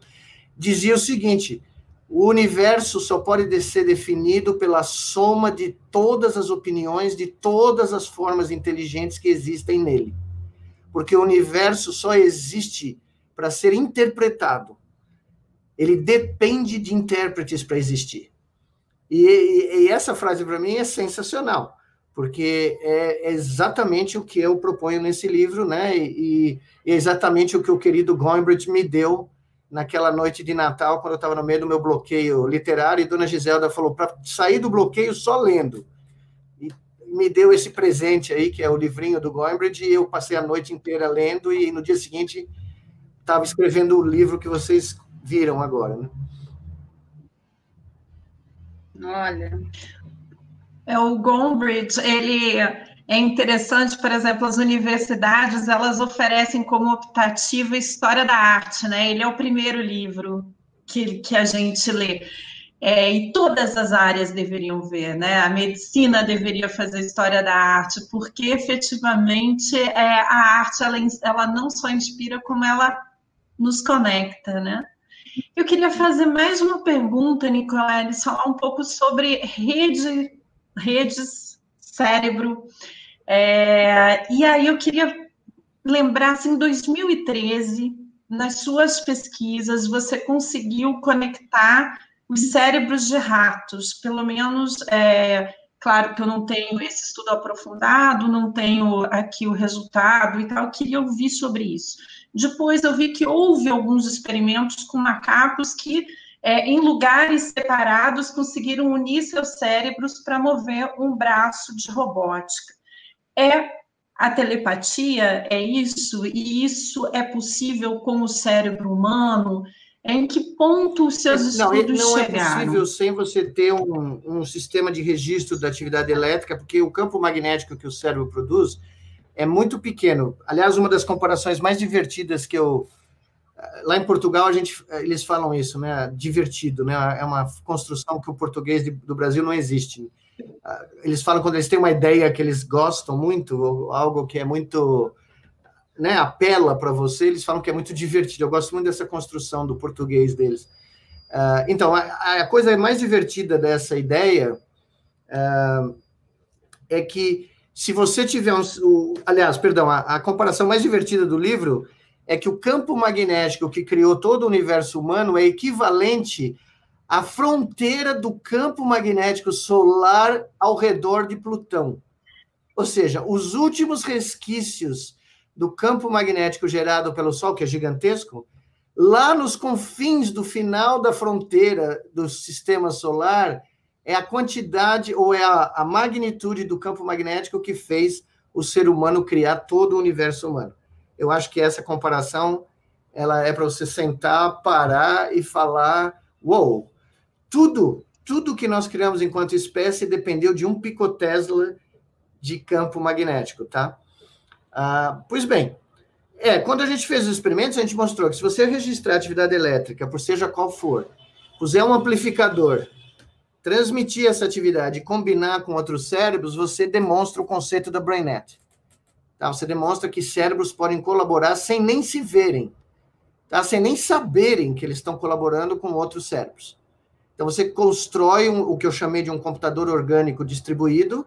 dizia o seguinte: o universo só pode ser definido pela soma de todas as opiniões, de todas as formas inteligentes que existem nele. Porque o universo só existe para ser interpretado ele depende de intérpretes para existir. E, e, e, essa frase para mim é sensacional, porque é exatamente o que eu proponho nesse livro, né? E, e é exatamente o que o querido Goinbridge me deu naquela noite de Natal, quando eu estava no meio do meu bloqueio literário, e Dona Giselda falou para sair do bloqueio só lendo. E me deu esse presente aí, que é o livrinho do Goinbridge, e eu passei a noite inteira lendo, e no dia seguinte estava escrevendo o livro que vocês viram agora, né? Olha. É, o Gombrich, ele é interessante, por exemplo, as universidades, elas oferecem como optativa História da Arte, né? Ele é o primeiro livro que, que a gente lê. é, e todas as áreas deveriam ver, né? A medicina deveria fazer história da arte, porque efetivamente é, a arte ela, ela não só inspira, como ela nos conecta, né? Eu queria fazer mais uma pergunta, Nicoleles, falar um pouco sobre rede, redes, cérebro. É, e aí eu queria lembrar, assim, em 2013, nas suas pesquisas, você conseguiu conectar os cérebros de ratos, pelo menos, é, claro que eu não tenho esse estudo aprofundado, não tenho aqui o resultado e tal, queria ouvir sobre isso. Depois eu vi que houve alguns experimentos com macacos que, é, em lugares separados, conseguiram unir seus cérebros para mover um braço de robótica. É a telepatia, é isso, e isso é possível com o cérebro humano? Em que ponto os seus não, estudos não chegaram? Não é possível sem você ter um, um sistema de registro da atividade elétrica, porque o campo magnético que o cérebro produz é muito pequeno. Aliás, uma das comparações mais divertidas que eu lá em Portugal a gente eles falam isso, né? Divertido, né? É uma construção que o português do Brasil não existe. Eles falam quando eles têm uma ideia que eles gostam muito, algo que é muito né, apela para você, eles falam que é muito divertido. Eu gosto muito dessa construção do português deles. Uh, então, a, a, coisa mais divertida dessa ideia uh, é que se você tiver um. O, aliás, perdão, a, a, comparação mais divertida do livro é que o campo magnético que criou todo o universo humano é equivalente à fronteira do campo magnético solar ao redor de Plutão. Ou seja, os últimos resquícios do campo magnético gerado pelo Sol, que é gigantesco, lá nos confins do final da fronteira do sistema solar, é a quantidade ou é a, a magnitude do campo magnético que fez o ser humano criar todo o universo humano. Eu acho que essa comparação ela é para você sentar, parar e falar: uou, wow, tudo, tudo que nós criamos enquanto espécie dependeu de um picotesla de campo magnético, tá? Ah, pois bem, é, quando a gente fez os experimentos, a gente mostrou que se você registrar atividade elétrica, por seja qual for, puser um amplificador, transmitir essa atividade e combinar com outros cérebros, você demonstra o conceito da BrainNet. Tá? Você demonstra que cérebros podem colaborar sem nem se verem, tá? sem nem saberem que eles estão colaborando com outros cérebros. Então, você constrói um, o que eu chamei de um computador orgânico distribuído,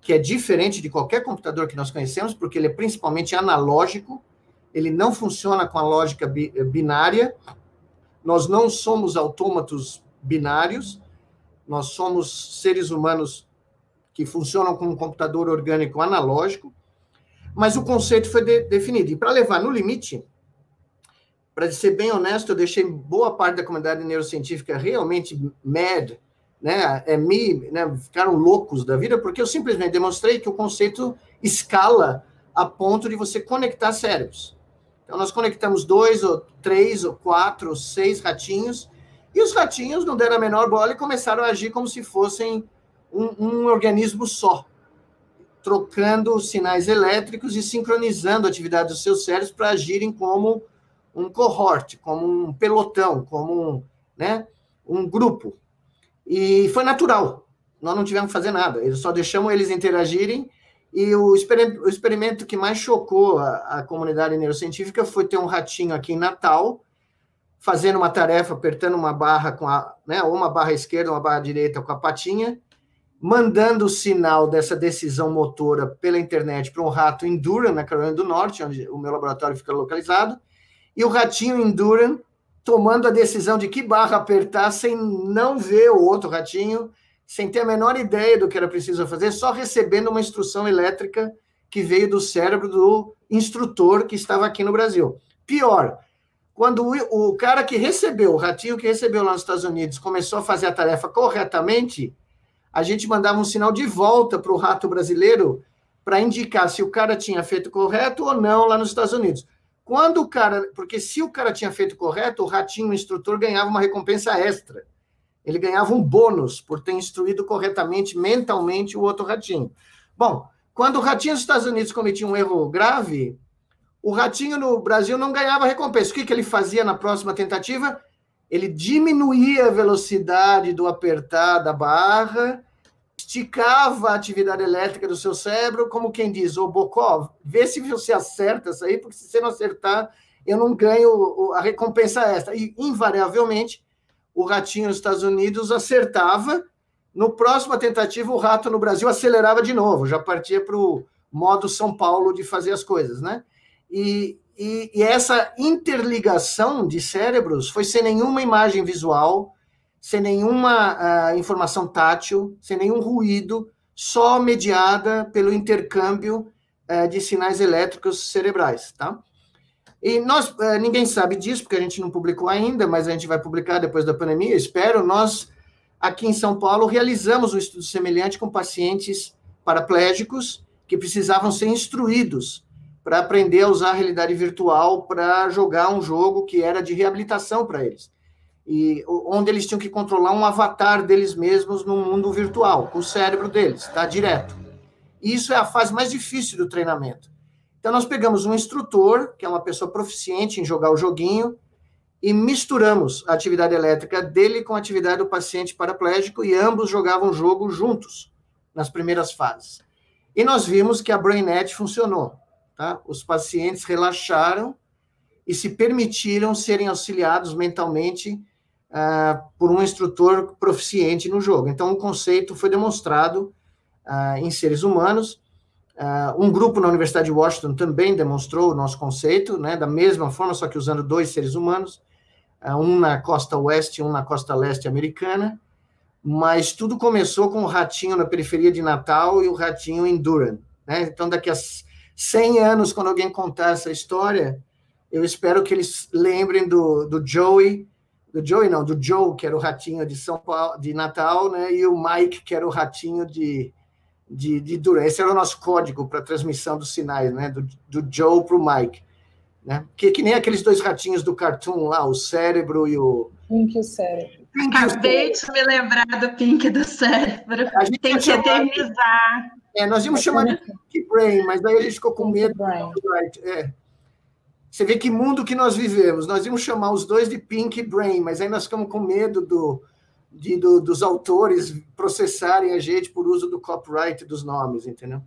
que é diferente de qualquer computador que nós conhecemos, porque ele é principalmente analógico, ele não funciona com a lógica eh, binária. Nós não somos autômatos binários, nós somos seres humanos que funcionam com um computador orgânico analógico, mas o conceito foi de, definido. E para levar no limite, para ser bem honesto, eu deixei boa parte da comunidade neurocientífica realmente mad né, é, me, né, ficaram loucos da vida, porque eu simplesmente demonstrei que o conceito escala a ponto de você conectar cérebros. Então, nós conectamos dois, ou três, ou quatro, ou seis ratinhos, e os ratinhos não deram a menor bola e começaram a agir como se fossem um, um organismo só, trocando sinais elétricos e sincronizando a atividade dos seus cérebros para agirem como um cohort, como um pelotão, como um, né, um grupo. E foi natural. Nós não tivemos que fazer nada. Eles só deixamos eles interagirem. E o, experimento, o experimento que mais chocou a, a comunidade neurocientífica foi ter um ratinho aqui em Natal, fazendo uma tarefa, apertando uma barra com a, né, ou uma barra esquerda, uma barra direita com a patinha, mandando o sinal dessa decisão motora pela internet para um rato em Durham, na Carolina do Norte, onde o meu laboratório fica localizado, e o ratinho em Durham tomando a decisão de que barra apertar sem não ver o outro ratinho, sem ter a menor ideia do que era preciso fazer, só recebendo uma instrução elétrica que veio do cérebro do instrutor que estava aqui no Brasil. Pior, quando o cara que recebeu, o ratinho que recebeu lá nos Estados Unidos, começou a fazer a tarefa corretamente, a gente mandava um sinal de volta para o rato brasileiro para indicar se o cara tinha feito correto ou não lá nos Estados Unidos. Quando o cara, porque se o cara tinha feito correto, o ratinho, o instrutor, ganhava uma recompensa extra. Ele ganhava um bônus por ter instruído corretamente, mentalmente, o outro ratinho. Bom, quando o ratinho dos Estados Unidos cometia um erro grave, o ratinho no Brasil não ganhava recompensa. O que, que ele fazia na próxima tentativa? ele diminuía a velocidade do apertar da barra, esticava a atividade elétrica do seu cérebro, como quem diz, ô Bokov, vê se você acerta isso aí, porque se você não acertar, eu não ganho a recompensa extra. E, invariavelmente, o ratinho nos Estados Unidos acertava, no próxima tentativa, o rato no Brasil acelerava de novo, já partia para o modo São Paulo de fazer as coisas, né? E, e, e, essa interligação de cérebros foi sem nenhuma imagem visual, sem nenhuma uh, informação tátil, sem nenhum ruído, só mediada pelo intercâmbio uh, de sinais elétricos cerebrais, tá? E nós, uh, ninguém sabe disso, porque a gente não publicou ainda, mas a gente vai publicar depois da pandemia, espero. Nós, aqui em São Paulo, realizamos um estudo semelhante com pacientes paraplégicos que precisavam ser instruídos para aprender a usar a realidade virtual para jogar um jogo que era de reabilitação para eles. E onde eles tinham que controlar um avatar deles mesmos no mundo virtual, com o cérebro deles, tá direto. Isso é a fase mais difícil do treinamento. Então nós pegamos um instrutor, que é uma pessoa proficiente em jogar o joguinho, e misturamos a atividade elétrica dele com a atividade do paciente paraplégico e ambos jogavam o jogo juntos nas primeiras fases. E nós vimos que a BrainNet funcionou. Tá? Os pacientes relaxaram e se permitiram serem auxiliados mentalmente uh, por um instrutor proficiente no jogo. Então, o conceito foi demonstrado uh, em seres humanos. Uh, um grupo na Universidade de Washington também demonstrou o nosso conceito, né, da mesma forma, só que usando dois seres humanos, um na costa oeste e um na costa leste americana. Mas tudo começou com o ratinho na periferia de Natal e o ratinho em Durham. Né? Então, daqui a 100 anos, quando alguém contar essa história, eu espero que eles lembrem do, do Joey, do Joey não, do Joe, que era o ratinho de São Paulo, de Natal, né? E o Mike, que era o ratinho de, de, de Duran. Esse era o nosso código para transmissão dos sinais, né? Do, do Joe para o Mike. Né? Que, que nem aqueles dois ratinhos do cartoon lá, o cérebro e o. Pink e o cérebro. Acabei de me lembrar do Pink do cérebro. A gente Tem que eternizar. É, nós íamos chamar de Pink Brain, mas daí a gente ficou com medo. É. Você vê que mundo que nós vivemos. Nós íamos chamar os dois de Pink Brain, mas aí nós ficamos com medo do, de, do, dos autores processarem a gente por uso do copyright dos nomes, entendeu?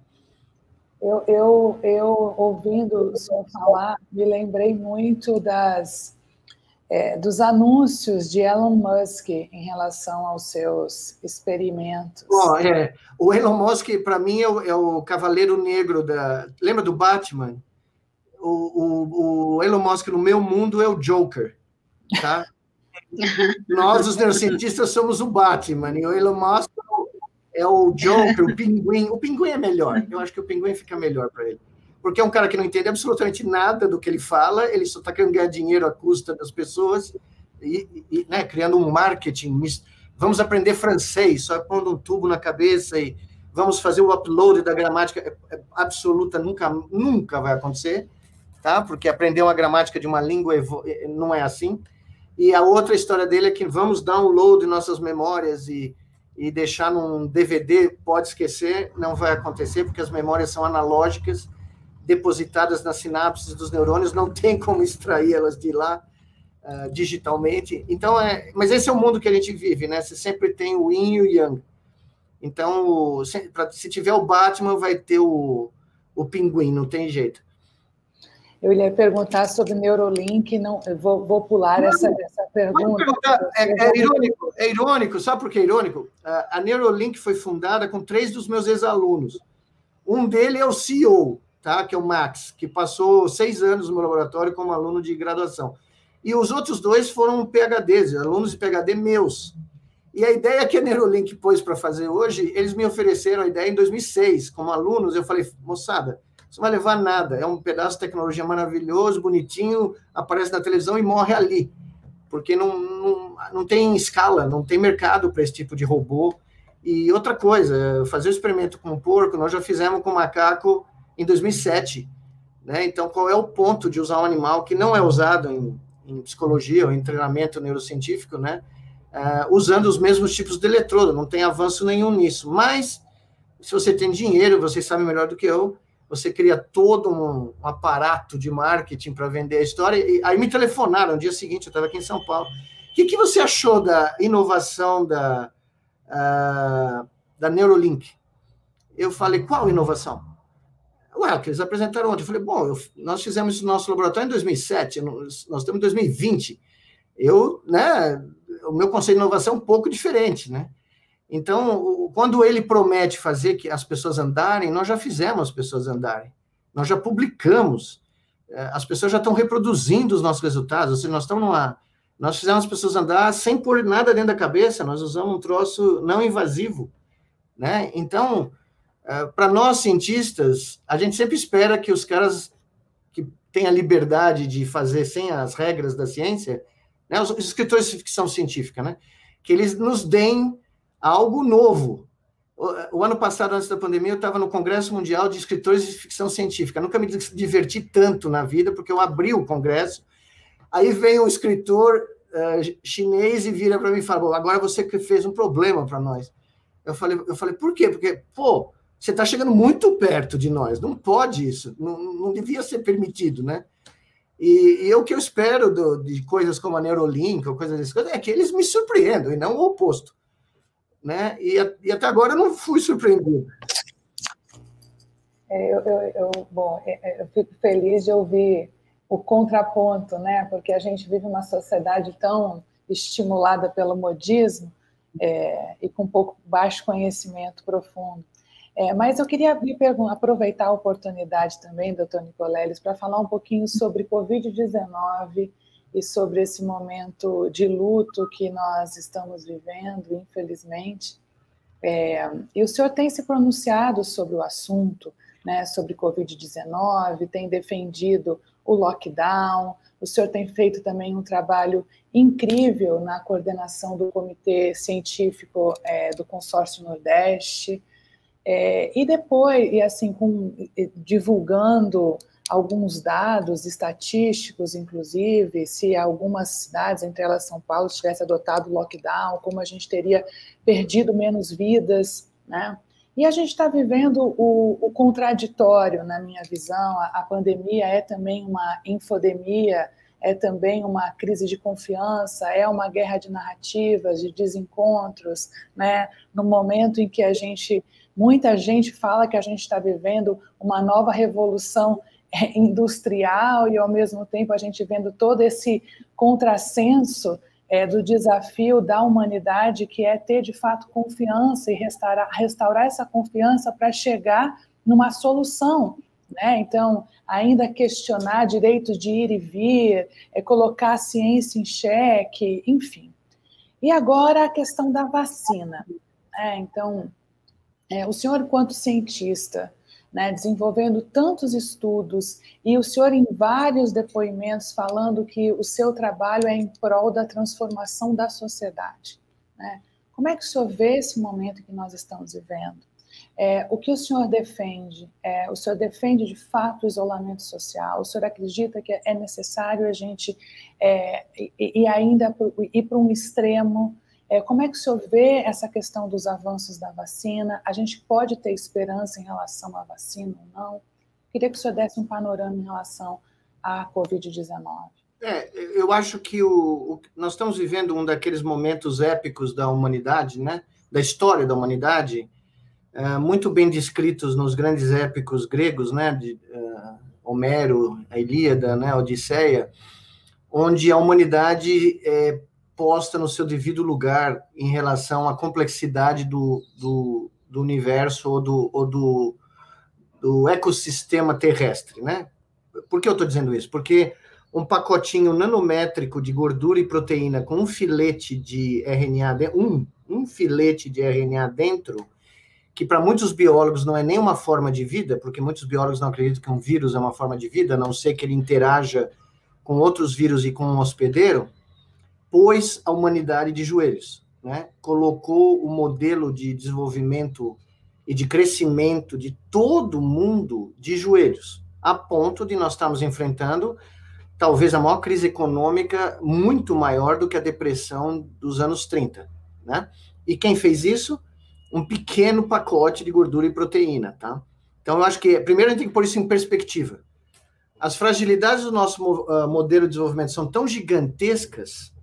Eu, eu, eu ouvindo o senhor falar, me lembrei muito das é, dos anúncios de Elon Musk em relação aos seus experimentos. É. O Elon Musk, para mim, é o, é o, cavaleiro negro da. Lembra do Batman? O, o, o, Elon Musk, no meu mundo, é o Joker. Tá? <laughs> Nós, os neurocientistas, somos o Batman, e o Elon Musk é o Joker, o pinguim. O pinguim é melhor. Eu acho que o pinguim fica melhor para ele porque é um cara que não entende absolutamente nada do que ele fala, ele só está querendo ganhar dinheiro à custa das pessoas e, e né, criando um marketing. Vamos aprender francês, só pondo um tubo na cabeça e vamos fazer o upload da gramática é, é absoluta, nunca, nunca vai acontecer, tá? Porque aprender uma gramática de uma língua é, não é assim. E a outra história dele é que vamos download nossas memórias e, e deixar num DVD, pode esquecer, não vai acontecer, porque as memórias são analógicas depositadas nas sinapses dos neurônios, não <laughs> tem como extraí-las de lá uh, digitalmente. Então, é, mas esse é o mundo que a gente vive, né? Você sempre tem o yin e o yang. Então, se, pra, se tiver o Batman, vai ter o, o pinguim, não tem jeito. Eu ia perguntar sobre Neurolink, não, vou, vou pular não, essa, essa pergunta. É, é, irônico, é irônico, sabe por que é irônico? A Neurolink foi fundada com três dos meus ex-alunos. Um dele é o CEO, tá? que é o Max, que passou seis anos no meu laboratório como aluno de graduação. E os outros dois foram PHDs, alunos de PHD meus. E a ideia que a Neurolink pôs para fazer hoje, eles me ofereceram a ideia em 2006, como alunos. Eu falei, moçada, não vai levar nada. É um pedaço de tecnologia maravilhoso, bonitinho, aparece na televisão e morre ali. Porque não, não, não tem escala, não tem mercado para esse tipo de robô. E outra coisa, fazer o experimento com o porco, nós já fizemos com o macaco em 2007. Né? Então, qual é o ponto de usar um animal que não é usado em, em psicologia ou em treinamento neurocientífico, né? Uh, usando os mesmos tipos de eletrodo, não tem avanço nenhum nisso. Mas, se você tem dinheiro, você sabe melhor do que eu, você cria todo um, um aparato de marketing para vender a história. E aí me telefonaram no dia seguinte, eu estava aqui em São Paulo. O que, que você achou da inovação da, uh, da Neurolink? Eu falei, qual inovação? Ué, que eles apresentaram ontem. Eu falei, bom, eu, nós fizemos isso no nosso laboratório em 2007, nós estamos em 2020. Eu, né, o meu conceito de inovação é um pouco diferente, né? Então, quando ele promete fazer que as pessoas andarem, nós já fizemos as pessoas andarem. Nós já publicamos. É, as pessoas já estão reproduzindo os nossos resultados. Ou seja, nós estamos numa. Nós fizemos as pessoas andar sem pôr nada dentro da cabeça. Nós usamos um troço não invasivo, né? Então, é, para nós cientistas, a gente sempre espera que os caras que têm a liberdade de fazer sem as regras da ciência, né, os escritores de ficção científica, né, que eles nos deem algo novo. O, o ano passado, antes da pandemia, eu estava no Congresso Mundial de Escritores de Ficção Científica. nunca me diverti tanto na vida, porque eu abri o congresso, aí vem um escritor uh, chinês e vira para mim e fala: agora você que fez um problema para nós. Eu falei, eu falei, por quê? Porque, pô, você está chegando muito perto de nós, não pode isso, não, não devia ser permitido, né? E, e o que eu espero do, de coisas como a Neurolink ou coisas coisas é que eles me surpreendam e não o oposto né? E, e até agora eu não fui surpreendido. É, eu, eu, eu, bom, é, é, eu fico feliz de ouvir o contraponto, né? Porque a gente vive uma sociedade tão estimulada pelo modismo é, e com pouco baixo conhecimento profundo. É, mas eu queria aproveitar a oportunidade também, doutor Nicoleles, para falar um pouquinho sobre Covid-19 e sobre esse momento de luto que nós estamos vivendo, infelizmente. É, e o senhor tem se pronunciado sobre o assunto, né, sobre Covid-19, tem defendido o lockdown, o senhor tem feito também um trabalho incrível na coordenação do Comitê Científico é, do Consórcio Nordeste, é, e depois, e assim, com, divulgando alguns dados estatísticos, inclusive, se algumas cidades, entre elas São Paulo, tivesse adotado lockdown, como a gente teria perdido menos vidas, né? E a gente está vivendo o, o, contraditório, na minha visão. A, a, pandemia é também uma infodemia, é também uma crise de confiança, é uma guerra de narrativas, de desencontros, né? No momento em que a gente, muita gente fala que a gente está vivendo uma nova revolução industrial e, ao mesmo tempo, a gente vendo todo esse contrassenso é, do desafio da humanidade, que é ter, de fato, confiança e restaurar, restaurar essa confiança para chegar numa solução. Né? Então, ainda questionar direitos de ir e vir, é, colocar a ciência em xeque, enfim. E agora a questão da vacina. Né? Então, é, o senhor, enquanto cientista, né, desenvolvendo tantos estudos, e o senhor, em vários depoimentos, falando que o seu trabalho é em prol da transformação da sociedade. Né? Como é que o senhor vê esse momento que nós estamos vivendo? É, o que o senhor defende? É, o senhor defende de fato o isolamento social? O senhor acredita que é necessário a gente é, e, e ainda ir para um extremo é, como é que o senhor vê essa questão dos avanços da vacina? A gente pode ter esperança em relação à vacina ou não? Queria que o senhor desse um panorama em relação à Covid-19. É, eu acho que o, o, nós estamos vivendo um daqueles momentos épicos da humanidade, né? da história da humanidade, é, muito bem descritos nos grandes épicos gregos, né? de uh, Homero, a Ilíada, né? a Odisseia, onde a humanidade é, posta no seu devido lugar em relação à complexidade do, do, do universo ou, do, ou do, do ecossistema terrestre, né? Por que eu estou dizendo isso? Porque um pacotinho nanométrico de gordura e proteína com um filete de RNA, um, um filete de RNA dentro, que para muitos biólogos não é nem uma forma de vida, porque muitos biólogos não acreditam que um vírus é uma forma de vida, a não ser que ele interaja com outros vírus e com um hospedeiro, pôs a humanidade de joelhos, né? colocou o modelo de desenvolvimento e de crescimento de todo mundo de joelhos, a ponto de nós estarmos enfrentando talvez a maior crise econômica muito maior do que a depressão dos anos 30, né? E quem fez isso? Um pequeno pacote de gordura e proteína, tá? Então eu acho que primeiro a gente tem que pôr isso em perspectiva. As fragilidades do nosso uh, modelo de desenvolvimento são tão gigantescas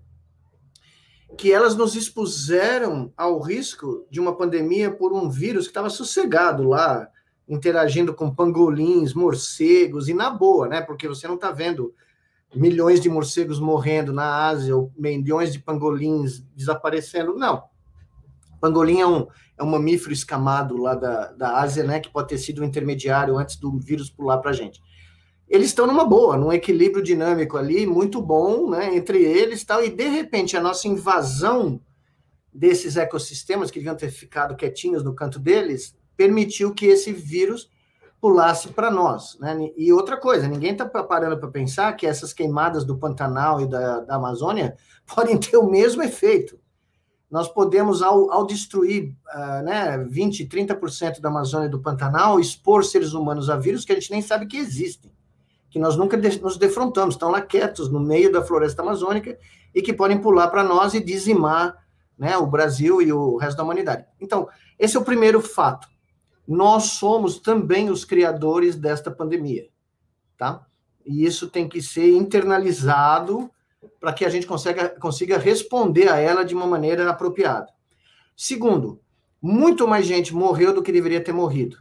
que elas nos expuseram ao risco de uma pandemia por um vírus que estava sossegado lá, interagindo com pangolins, morcegos, e na boa, né? Porque você não está vendo milhões de morcegos morrendo na Ásia, ou milhões de pangolins desaparecendo. Não. Pangolim é um, é um mamífero escamado lá da, da Ásia, né? Que pode ter sido um intermediário antes do vírus pular para a gente eles estão numa boa, num equilíbrio dinâmico ali, muito bom, né, entre eles tal, e de repente a nossa invasão desses ecossistemas que deviam ter ficado quietinhos no canto deles, permitiu que esse vírus pulasse para nós, né? E outra coisa, ninguém está parando para pensar que essas queimadas do Pantanal e da, da Amazônia <laughs> podem ter o mesmo efeito. Nós podemos, ao, ao destruir uh, né, 20%, 30% da Amazônia e do Pantanal, expor seres humanos a vírus que a gente nem sabe que existem que nós nunca nos defrontamos, estão lá quietos no meio da floresta amazônica e que podem pular para nós e dizimar né, o Brasil e o resto da humanidade. Então, esse é o primeiro fato. Nós somos também os criadores desta pandemia, tá? E isso tem que ser internalizado para que a gente consiga, consiga responder a ela de uma maneira apropriada. Segundo, muito mais gente morreu do que deveria ter morrido,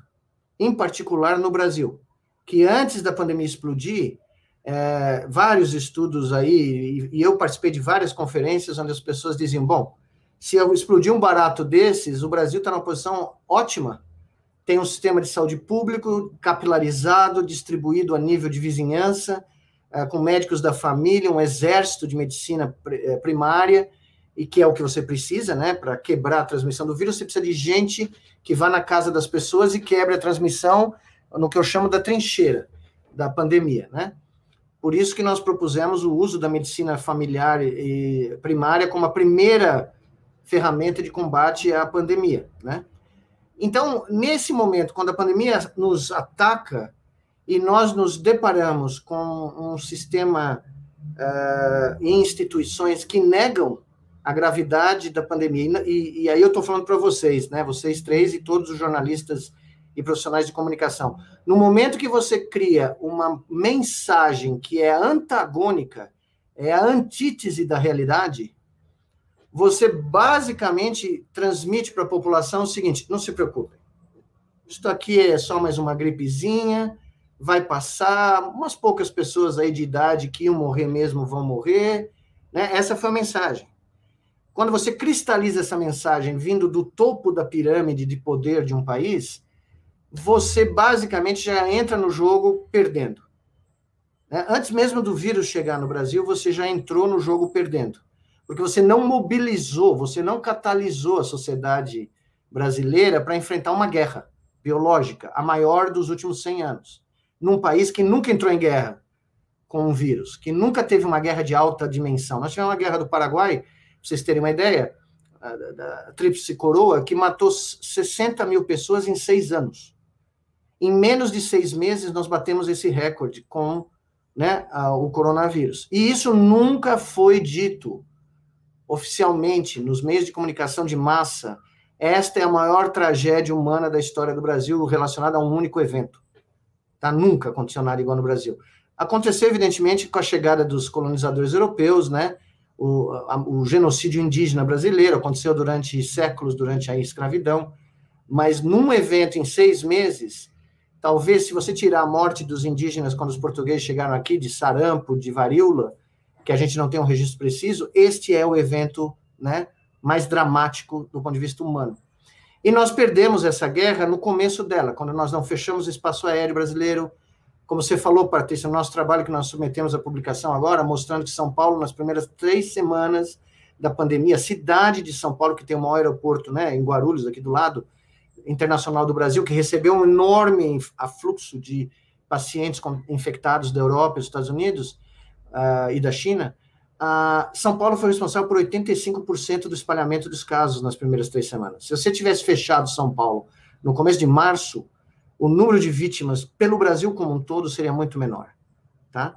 em particular no Brasil que antes da pandemia explodir, é, vários estudos aí, e, e, eu participei de várias conferências onde as pessoas diziam: bom, se explodir um barato desses, o Brasil está numa posição ótima. Tem um sistema de saúde público capilarizado, distribuído a nível de vizinhança, é, com médicos da família, um exército de medicina é, primária, e que é o que você precisa, né, para quebrar a transmissão do vírus. Você precisa de gente que vá na casa das pessoas e quebre a transmissão no que eu chamo da trincheira da pandemia, né? Por isso que nós propusemos o uso da medicina familiar e primária como a primeira ferramenta de combate à pandemia, né? Então, nesse momento, quando a pandemia nos ataca e nós nos deparamos com um sistema uh, e instituições que negam a gravidade da pandemia, e, e aí eu estou falando para vocês, né? Vocês três e todos os jornalistas e profissionais de comunicação. No momento que você cria uma mensagem que é antagônica, é a antítese da realidade, você basicamente transmite para a população o seguinte: não se preocupe, isso aqui é só mais uma gripezinha, vai passar, umas poucas pessoas aí de idade que iam morrer mesmo vão morrer. Né? Essa foi a mensagem. Quando você cristaliza essa mensagem vindo do topo da pirâmide de poder de um país, você basicamente já entra no jogo perdendo. Né? Antes mesmo do vírus chegar no Brasil, você já entrou no jogo perdendo. Porque você não mobilizou, você não catalisou a sociedade brasileira para enfrentar uma guerra biológica, a maior dos últimos 100 anos, num país que nunca entrou em guerra com um vírus, que nunca teve uma guerra de alta dimensão. Nós tivemos uma guerra do Paraguai, para vocês terem uma ideia, da, Tríplice Coroa, que matou 60 mil pessoas em seis anos. Em menos de seis meses, nós batemos esse recorde com né, o coronavírus. E isso nunca foi dito oficialmente nos meios de comunicação de massa. Esta é a maior tragédia humana da história do Brasil relacionada a um único evento. Tá? Nunca aconteceu nada igual no Brasil. Aconteceu, evidentemente, com a chegada dos colonizadores europeus, né? O, a, o genocídio indígena brasileiro aconteceu durante séculos, durante a escravidão, mas num evento em seis meses, Talvez, se você tirar a morte dos indígenas quando os portugueses chegaram aqui, de sarampo, de varíola, que a gente não tem um registro preciso, este é o evento né, mais dramático do ponto de vista humano. E nós perdemos essa guerra no começo dela, quando nós não fechamos o espaço aéreo brasileiro. Como você falou, Patrícia, o nosso trabalho que nós submetemos à publicação agora, mostrando que São Paulo, nas primeiras três semanas da pandemia, a cidade de São Paulo, que tem o maior aeroporto, né, em Guarulhos, aqui do lado, Internacional do Brasil, que recebeu um enorme afluxo de pacientes infectados da Europa dos Estados Unidos uh, e da China, uh, São Paulo foi responsável por 85% do espalhamento dos casos nas primeiras três semanas. Se você tivesse fechado São Paulo no começo de março, o número de vítimas pelo Brasil como um todo seria muito menor, tá?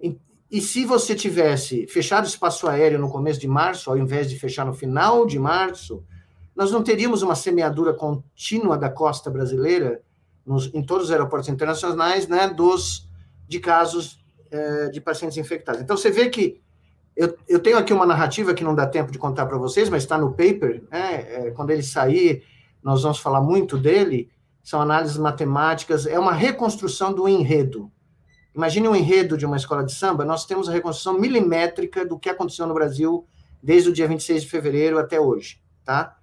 E, e se você tivesse fechado o espaço aéreo no começo de março, ao invés de fechar no final de março, nós não teríamos uma semeadura contínua da costa brasileira, nos, em todos os aeroportos internacionais, né, dos, de casos é, de pacientes infectados. Então, você vê que Eu, eu tenho aqui uma narrativa que não dá tempo de contar para vocês, mas está no paper. Né? É, quando ele sair, nós vamos falar muito dele. São análises matemáticas, é uma reconstrução do enredo. Imagine um enredo de uma escola de samba, nós temos a reconstrução milimétrica do que aconteceu no Brasil desde o dia 26 de fevereiro até hoje, tá?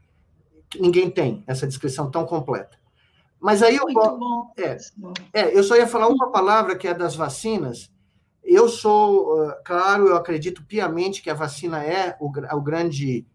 Ninguém tem essa descrição tão completa. Mas aí eu, é, é, eu só ia falar uma palavra que é das vacinas. Eu sou, claro, eu acredito piamente que a vacina é o, o grande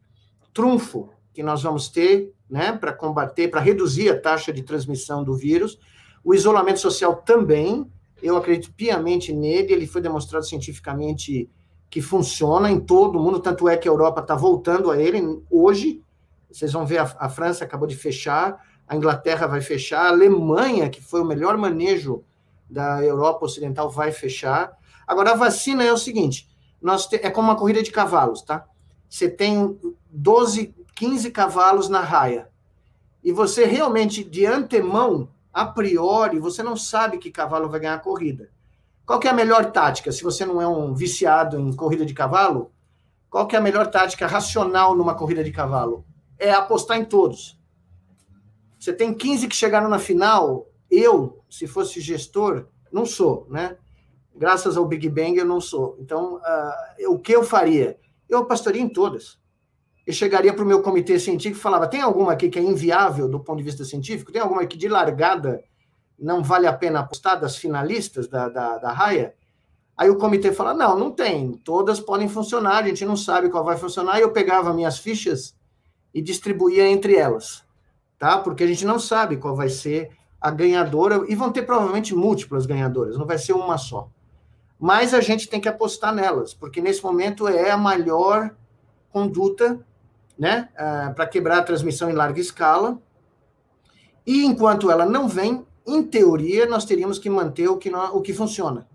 trunfo que nós vamos ter, né, para combater, para reduzir a taxa de transmissão do vírus. O isolamento social também, eu acredito piamente nele, ele foi demonstrado cientificamente que funciona em todo o mundo, tanto é que a Europa está voltando a ele hoje. Vocês vão ver, a, a, França acabou de fechar, a Inglaterra vai fechar, a Alemanha, que foi o melhor manejo da Europa Ocidental, vai fechar. Agora, a vacina é o seguinte: nós te, é como uma corrida de cavalos, tá? Você tem 12, 15 cavalos na raia. E você realmente, de antemão, a priori, você não sabe que cavalo vai ganhar a corrida. Qual é a melhor tática? Se você não é um viciado em corrida de cavalo, qual é a melhor tática racional numa corrida de cavalo? É apostar em todos. Você tem 15 que chegaram na final, eu, se fosse gestor, não sou, né? Graças ao Big Bang eu não sou. Então, uh, o que eu faria? Eu apostaria em todas eu chegaria para o meu comitê científico e falava: tem alguma aqui que é inviável do ponto de vista científico? Tem alguma aqui de largada não vale a pena apostar das finalistas da, da, da raia? Aí o comitê fala: não, não tem, todas podem funcionar, a gente não sabe qual vai funcionar. E eu pegava minhas fichas e distribuía entre elas, tá? Porque a gente não sabe qual vai ser a ganhadora, e vão ter provavelmente múltiplas ganhadoras, não vai ser uma só. Mas a gente tem que apostar nelas, porque nesse momento é a maior conduta né, ah, para quebrar a transmissão em larga escala. E enquanto ela não vem, em teoria, nós teríamos que manter o que, não, o que funciona.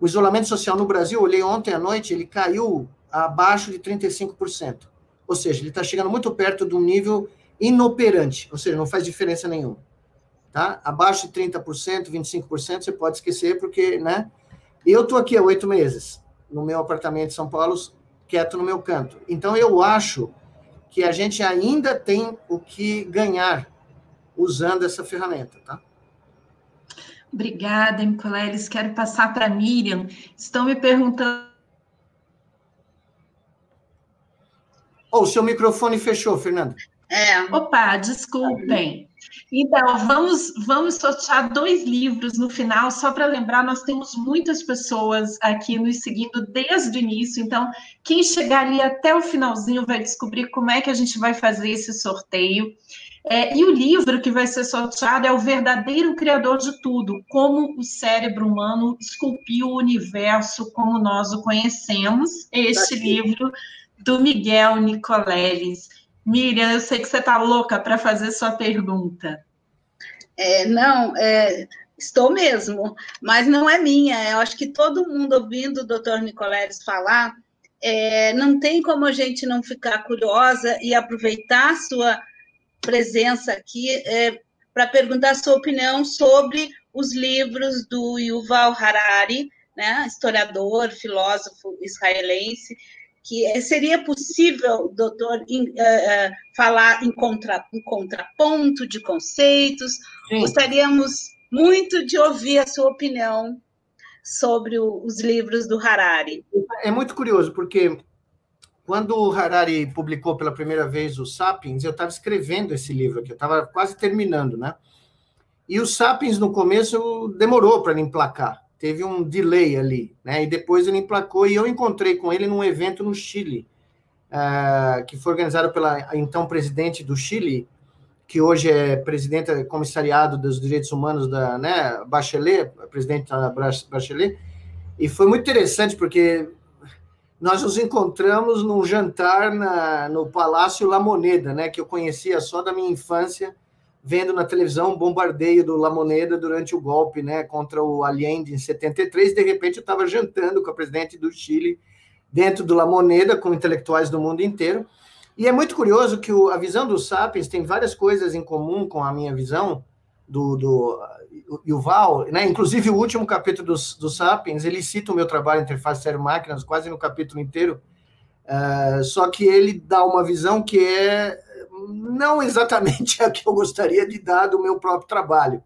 O isolamento social no Brasil, olhei ontem à noite, ele caiu abaixo de 35%. Ou seja, ele está chegando muito perto do nível inoperante, ou seja, não faz diferença nenhuma. Tá? Abaixo de 30%, 25%, você pode esquecer, porque, né? Eu estou aqui há oito meses, no meu apartamento em São Paulo, quieto no meu canto. Então, eu acho que a gente ainda tem o que ganhar usando essa ferramenta, tá? Obrigada, Nicoleles. Quero passar para a Miriam. Estão me perguntando. Oh, o seu microfone fechou, Fernanda. É. Opa, desculpem. Então, vamos, vamos sortear dois livros no final, só para lembrar, nós temos muitas pessoas aqui nos seguindo desde o início, então, quem chegar ali até o finalzinho vai descobrir como é que a gente vai fazer esse sorteio. É, e o livro que vai ser sorteado é O Verdadeiro Criador de Tudo, como o cérebro humano esculpiu o universo como nós o conhecemos, este tá livro do Miguel Nicoleles. Miriam, eu sei que você está louca para fazer sua pergunta. É, não, é, estou mesmo, mas não é minha. Eu acho que todo mundo ouvindo o doutor Nicoleles falar, é, não tem como a gente não ficar curiosa e aproveitar a sua presença aqui é, para perguntar a sua opinião sobre os livros do Yuval Harari, né, historiador, filósofo israelense, que seria possível, doutor, in, uh, uh, falar em, contra, em contraponto de conceitos. Sim. Gostaríamos muito de ouvir a sua opinião sobre o, os livros do Harari. É muito curioso, porque quando o Harari publicou pela primeira vez o Sapiens, eu estava escrevendo esse livro aqui, eu estava quase terminando, né? E o Sapiens, no começo, demorou para ele emplacar teve um delay ali, né? E depois ele emplacou e eu encontrei com ele num evento no Chile, uh, que foi organizado pela então presidente do Chile, que hoje é presidenta comissariado dos direitos humanos da, né, Bachelet, presidente da Bachelet, e foi muito interessante porque nós nos encontramos num jantar na, no Palácio La Moneda, né, que eu conhecia só da minha infância, vendo na televisão um bombardeio do La Moneda durante o golpe né, contra o Allende em 73. De repente, eu estava jantando com a presidente do Chile dentro do La Moneda, com intelectuais do mundo inteiro. E é muito curioso que o, a visão dos Sapiens tem várias coisas em comum com a minha visão, do, do Yuval, né? Inclusive o último capítulo dos, dos Sapiens, ele cita o meu trabalho interface cérebro-máquinas quase no capítulo inteiro. Uh, só que ele dá uma visão que é não exatamente <laughs> a que eu gostaria de dar do meu próprio trabalho.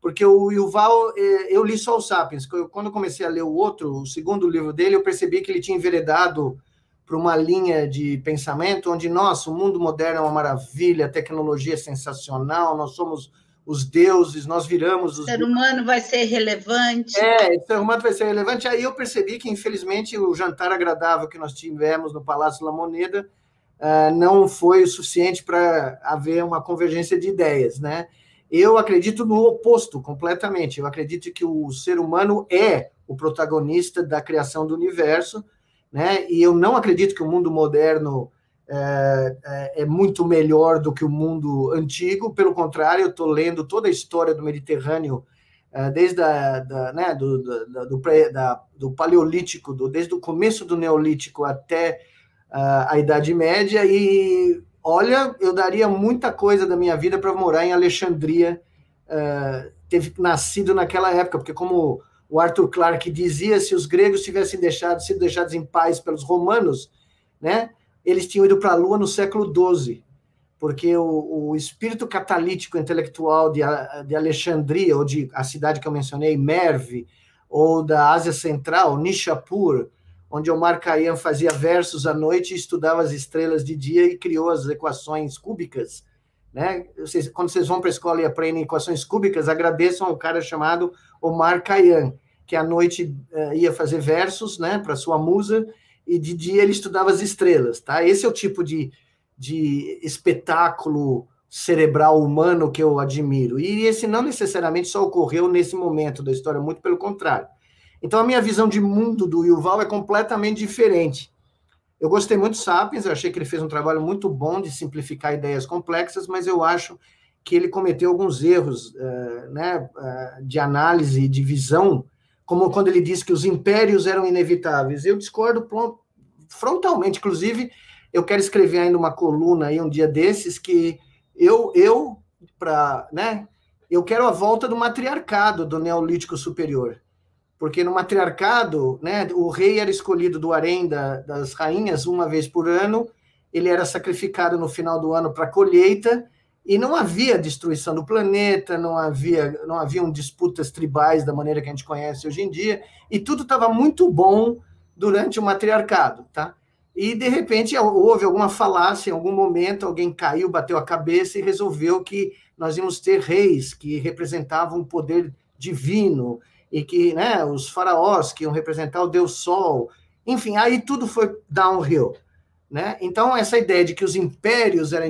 Porque o Yuval, é, eu li só o Sapiens. Quando eu comecei a ler o outro, o segundo livro dele, eu percebi que ele tinha enveredado para uma linha de pensamento onde, nossa, o mundo moderno é uma maravilha, a tecnologia é sensacional, nós somos os deuses, nós viramos os. O ser humano vai ser relevante. É, o ser humano vai ser relevante. Aí eu percebi que, infelizmente, o jantar agradável que nós tivemos no Palácio La Moneda não foi o suficiente para haver uma convergência de ideias, né? Eu acredito no oposto completamente. Eu acredito que o ser humano é o protagonista da criação do universo, né? E eu não acredito que o mundo moderno é, é, muito melhor do que o mundo antigo, pelo contrário, eu estou lendo toda a história do Mediterrâneo, é, desde a, da, né, do, da, do, pré, da, do Paleolítico, do, desde o começo do Neolítico até a Idade Média, e olha, eu daria muita coisa da minha vida para morar em Alexandria, uh, ter nascido naquela época, porque como o Arthur Clarke dizia, se os gregos tivessem deixado, sido deixados em paz pelos romanos, né, eles tinham ido para a Lua no século XII, porque o, o espírito catalítico intelectual de, de, Alexandria, ou de a cidade que eu mencionei, Merv, ou da Ásia Central, Nishapur, onde Omar Khayyam fazia versos à noite estudava as estrelas de dia e criou as equações cúbicas. Né? Vocês, quando vocês vão para a escola e aprendem equações cúbicas, agradeçam ao cara chamado Omar Khayyam, que à noite uh, ia fazer versos né, para sua musa e de dia ele estudava as estrelas, tá? Esse é o tipo de, de espetáculo cerebral humano que eu admiro. E esse não necessariamente só ocorreu nesse momento da história, muito pelo contrário. Então a minha visão de mundo do Yuval é completamente diferente. Eu gostei muito do Sapiens, eu achei que ele fez um trabalho muito bom de simplificar ideias complexas, mas eu acho que ele cometeu alguns erros uh, né, uh, de análise, de visão, como quando ele disse que os impérios eram inevitáveis. Eu discordo frontalmente, inclusive, eu quero escrever ainda uma coluna aí um dia desses que eu eu para, né, eu quero a volta do matriarcado do neolítico superior. Porque no matriarcado, né, o rei era escolhido do harém da, das rainhas uma vez por ano, ele era sacrificado no final do ano para colheita, e não havia destruição do planeta, não havia não haviam disputas tribais da maneira que a gente conhece hoje em dia, e tudo estava muito bom durante o matriarcado, tá? E de repente houve alguma falácia em algum momento, alguém caiu, bateu a cabeça e resolveu que nós íamos ter reis que representavam o poder divino e que, né, os faraós que iam representar o deus Sol. Enfim, aí tudo foi downhill, né? Então essa ideia de que os impérios eram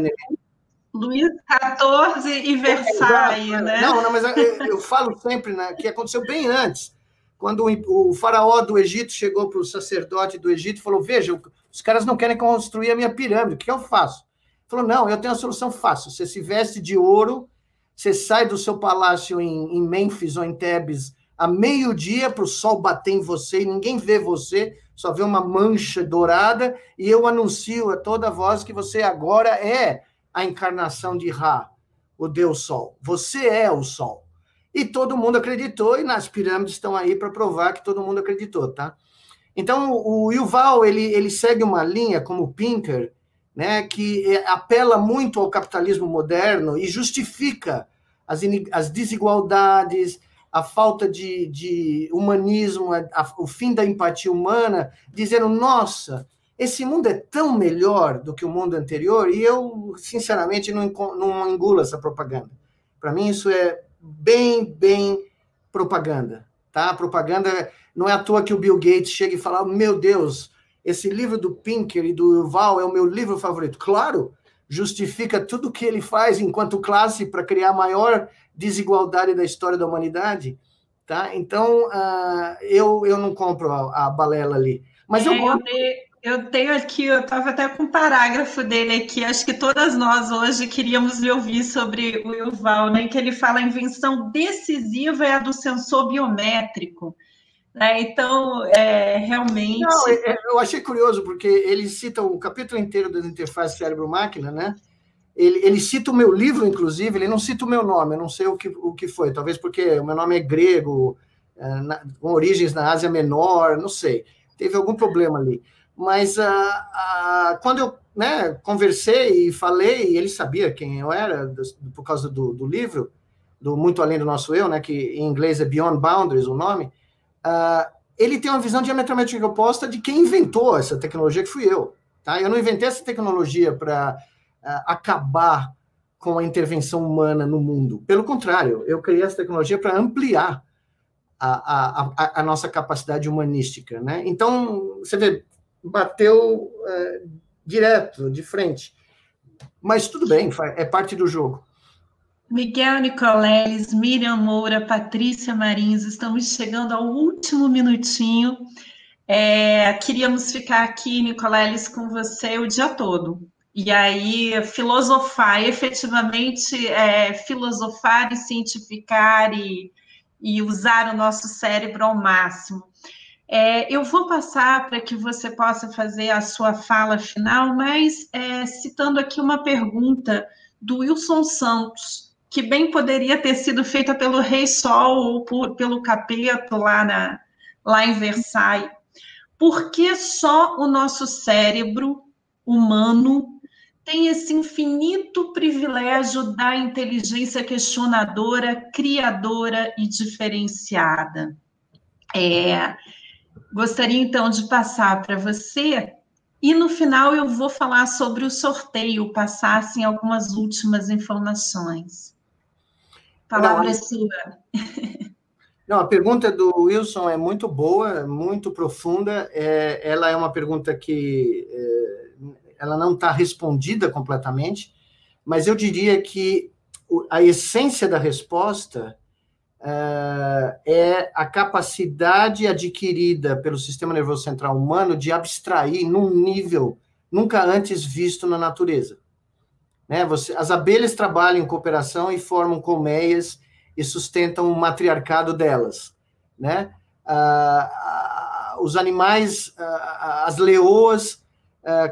Luís XIV e Versailles, é, né? Não, não, mas eu, eu falo sempre né, que aconteceu bem antes, quando o, o faraó do Egito chegou para o sacerdote do Egito e falou: Veja, os caras não querem construir a minha pirâmide, o que eu faço? Ele falou: Não, eu tenho uma solução fácil. Você se veste de ouro, você sai do seu palácio em, em Mênfis ou em Tebes a meio-dia para o sol bater em você e ninguém vê você, só vê uma mancha dourada, e eu anuncio a toda voz que você agora é a encarnação de Ra, o Deus Sol. Você é o Sol. E todo mundo acreditou, e nas pirâmides estão aí para provar que todo mundo acreditou, tá? Então, o Yuval, ele, ele segue uma linha, como o Pinker, né, que é, apela muito ao capitalismo moderno e justifica as, as desigualdades, a falta de, de humanismo, a, a, o fim da empatia humana, dizendo, nossa, esse mundo é tão melhor do que o mundo anterior, e eu, sinceramente, não, não engulo essa propaganda. Para mim, isso é bem, bem propaganda. Tá? Propaganda não é à toa que o Bill Gates chega e fala: Meu Deus, esse livro do Pinker e do Yuval é o meu livro favorito. Claro, justifica tudo que ele faz enquanto classe para criar a maior desigualdade da história da humanidade. Tá? Então, uh, eu, eu não compro a, a balela ali. Mas é, eu gosto. Eu tenho aqui, eu estava até com um parágrafo dele aqui, acho que todas nós hoje queríamos lhe ouvir sobre o Yuval, né, que ele fala a invenção decisiva é a do sensor biométrico. Né? Então, é, realmente. Não, é, é, eu achei curioso, porque ele cita o capítulo inteiro das interfaces cérebro-máquina, né? Ele, ele cita o meu livro, inclusive, ele não cita o meu nome, eu não sei o que, o que foi, talvez porque o meu nome é grego, é, na, com origens na Ásia Menor, não sei, teve algum problema ali. Mas uh, uh, quando eu né, conversei e falei, ele sabia quem eu era, por causa do, do, livro, do Muito Além do Nosso Eu, né, que em inglês é Beyond Boundaries o nome, uh, ele tem uma visão diametralmente oposta de quem inventou essa tecnologia, que fui eu. Tá? Eu não inventei essa tecnologia para acabar com a intervenção humana no mundo. Pelo contrário, eu criei essa tecnologia para ampliar a, a, a, nossa capacidade humanística. Né? Então, você vê, bateu é, direto, de frente. Mas tudo bem, é parte do jogo. Miguel Nicoleles, Miriam Moura, Patrícia Marins, estamos chegando ao último minutinho. É, queríamos ficar aqui, Nicoleles, com você o dia todo. E aí, filosofar, efetivamente, é, filosofar e cientificar e, e usar o nosso cérebro ao máximo. É, eu vou passar para que você possa fazer a sua fala final, mas é, citando aqui uma pergunta do Wilson Santos, que bem poderia ter sido feita pelo Rei Sol ou por, pelo Capeto lá, na, lá em Versailles. Por que só o nosso cérebro humano tem esse infinito privilégio da inteligência questionadora, criadora e diferenciada? É, Gostaria então de passar para você e no final eu vou falar sobre o sorteio, passar assim algumas últimas informações. Palavra Não, é sua. <laughs> Não, a pergunta do Wilson é muito boa, muito profunda. É, ela é uma pergunta que é, ela não está respondida completamente, mas eu diria que a essência da resposta uh, é a capacidade adquirida pelo sistema nervoso central humano de abstrair num nível nunca antes visto na natureza. Né? Você, as abelhas trabalham em cooperação e formam colmeias e sustentam o matriarcado delas. Né? Uh, uh, os animais, as leoas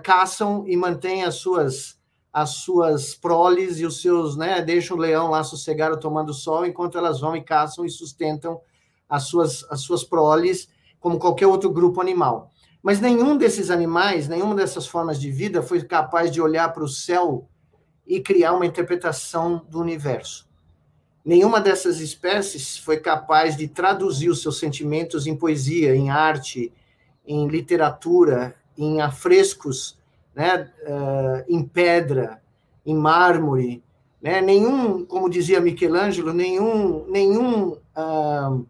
caçam e mantêm as suas as suas proles e os seus, né, deixam o leão lá sossegado tomando sol, enquanto elas vão e caçam e sustentam as suas, as suas proles, como qualquer outro grupo animal. Mas nenhum desses animais, nenhuma dessas formas de vida foi capaz de olhar para o céu e criar uma interpretação do universo. Nenhuma dessas espécies foi capaz de traduzir os seus sentimentos em poesia, em arte, em literatura, em afrescos né, uh, em pedra, em mármore, né? Nenhum, como dizia Michelangelo, nenhum, nenhum uh,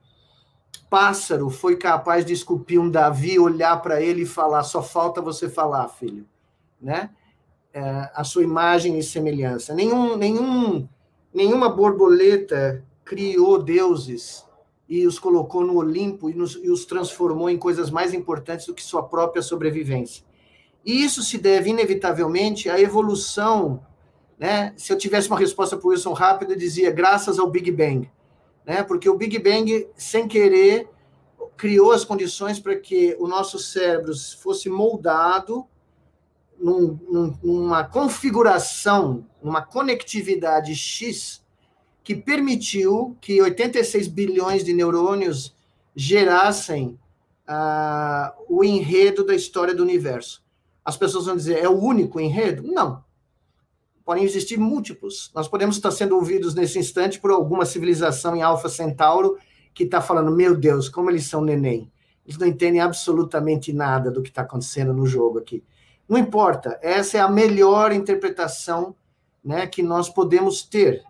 pássaro foi capaz de esculpir um Davi, olhar para ele e falar: só falta você falar, filho, né? Uh, a sua imagem e semelhança. Nenhum, nenhum, nenhuma borboleta criou deuses e os colocou no Olimpo e, nos, e os transformou em coisas mais importantes do que sua própria sobrevivência. E isso se deve, inevitavelmente, à evolução. Né? Se eu tivesse uma resposta para o Wilson rápida, eu dizia graças ao Big Bang. Né? Porque o Big Bang, sem querer, criou as condições para que o nosso cérebro fosse moldado num, num, numa configuração, numa conectividade X, que permitiu que 86 bilhões de neurônios gerassem uh, o enredo da história do universo as pessoas vão dizer, é o único enredo? Não. Podem existir múltiplos. Nós podemos estar sendo ouvidos nesse instante por alguma civilização em Alfa Centauro que está falando, meu Deus, como eles são neném. Eles não entendem absolutamente nada do que está acontecendo no jogo aqui. Não importa, essa é a melhor interpretação né, que nós podemos ter.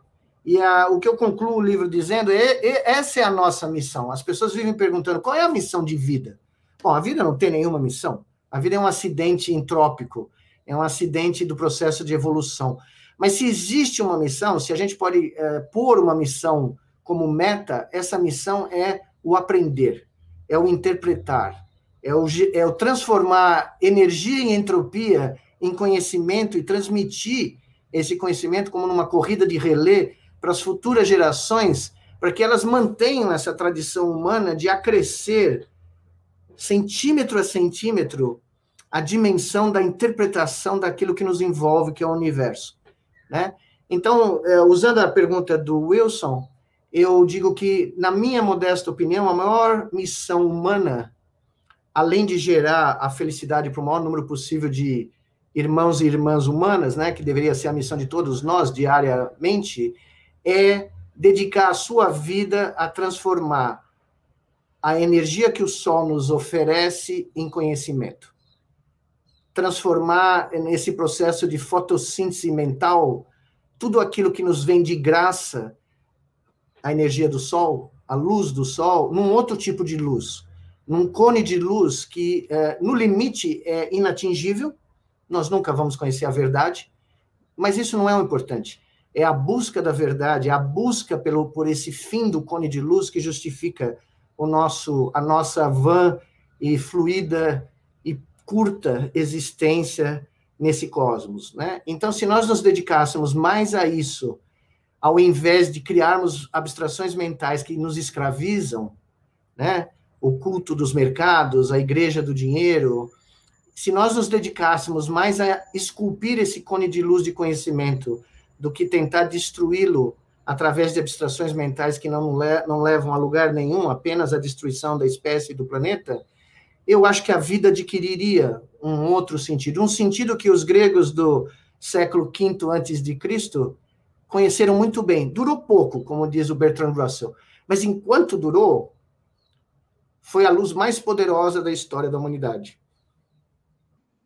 E a, o que eu concluo o livro dizendo é, é essa é a nossa missão. As pessoas vivem perguntando qual é a missão de vida. Bom, a vida não tem nenhuma missão. A vida é um acidente entrópico, é um acidente do processo de evolução. Mas se existe uma missão, se a gente pode é, pôr uma missão como meta, essa missão é o aprender, é o interpretar, é o, é o transformar energia em entropia em conhecimento e transmitir esse conhecimento como numa corrida de relé para as futuras gerações, para que elas mantenham essa tradição humana de acrescer centímetro a centímetro a dimensão da interpretação daquilo que nos envolve, que é o universo. né? Então, é, usando a pergunta do Wilson, eu digo que, na minha modesta opinião, a maior missão humana, além de gerar a felicidade para o maior número possível de irmãos e irmãs humanas, né, que deveria ser a missão de todos nós diariamente, é dedicar a sua vida a transformar a energia que o sol nos oferece em conhecimento. Transformar nesse processo de fotossíntese mental tudo aquilo que nos vem de graça, a energia do sol, a luz do sol, num outro tipo de luz, num cone de luz que, é, no limite, é inatingível, nós nunca vamos conhecer a verdade, mas isso não é o importante. É a busca da verdade, é a busca pelo, por esse fim do cone de luz que justifica o nosso, a nossa vã e fluida e curta existência nesse cosmos, né? Então, se nós nos dedicássemos mais a isso, ao invés de criarmos abstrações mentais que nos escravizam, né? O culto dos mercados, a igreja do dinheiro, se nós nos dedicássemos mais a esculpir esse cone de luz de conhecimento do que tentar destruí-lo através de abstrações mentais que não, le não levam a lugar nenhum, apenas a destruição da espécie e do planeta, eu acho que a vida adquiriria um outro sentido, um sentido que os gregos do século V antes de Cristo conheceram muito bem. Durou pouco, como diz o Bertrand Russell, mas enquanto durou, foi a luz mais poderosa da história da humanidade.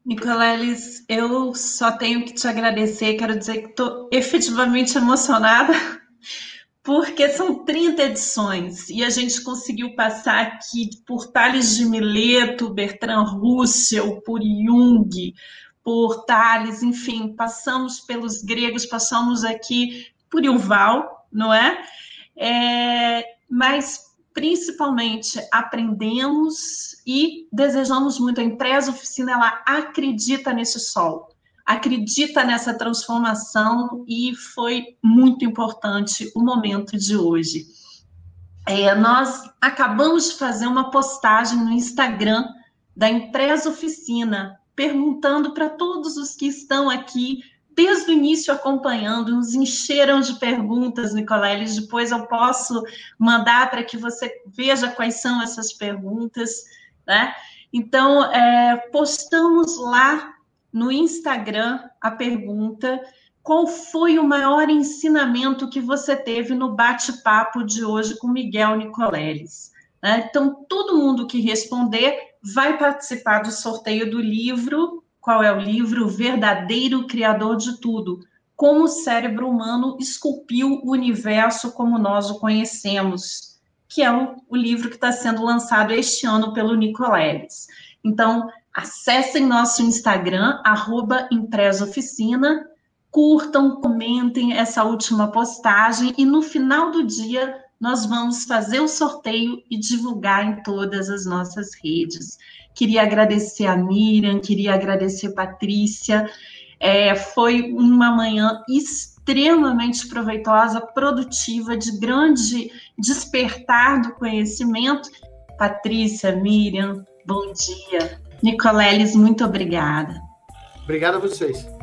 Nicoleles, eu só tenho que te agradecer, quero dizer que estou efetivamente emocionada, <laughs> porque são 30 edições e a gente conseguiu passar aqui por Tales de Mileto, Bertrand Russell, por Jung, por Tales, enfim, passamos pelos gregos, passamos aqui por Yuval, não é? é mas principalmente aprendemos e desejamos muito. A empresa oficina ela acredita nesse sol, acredita nessa transformação e foi muito importante o momento de hoje. É, nós acabamos de fazer uma postagem no Instagram da empresa oficina perguntando para todos os que estão aqui desde o início acompanhando, nos encheram de perguntas, Nicoleles. Depois eu posso mandar para que você veja quais são essas perguntas, né? Então, é, postamos lá no Instagram a pergunta: qual foi o maior ensinamento que você teve no bate-papo de hoje com Miguel Nicoleles? Né? Então, todo mundo que responder vai participar do sorteio do livro qual é o livro O Verdadeiro Criador de Tudo? Como o cérebro humano esculpiu o universo como nós o conhecemos, que é o, o livro que está sendo lançado este ano pelo Nicoleles. Então, acessem nosso Instagram, arroba Oficina, curtam, comentem essa última postagem e no final do dia nós vamos fazer o sorteio e divulgar em todas as nossas redes. Queria agradecer a Miriam, queria agradecer a Patrícia. É, foi uma manhã extremamente proveitosa, produtiva, de grande despertar do conhecimento. Patrícia, Miriam, bom dia. Nicoleles, muito obrigada. Obrigado a vocês.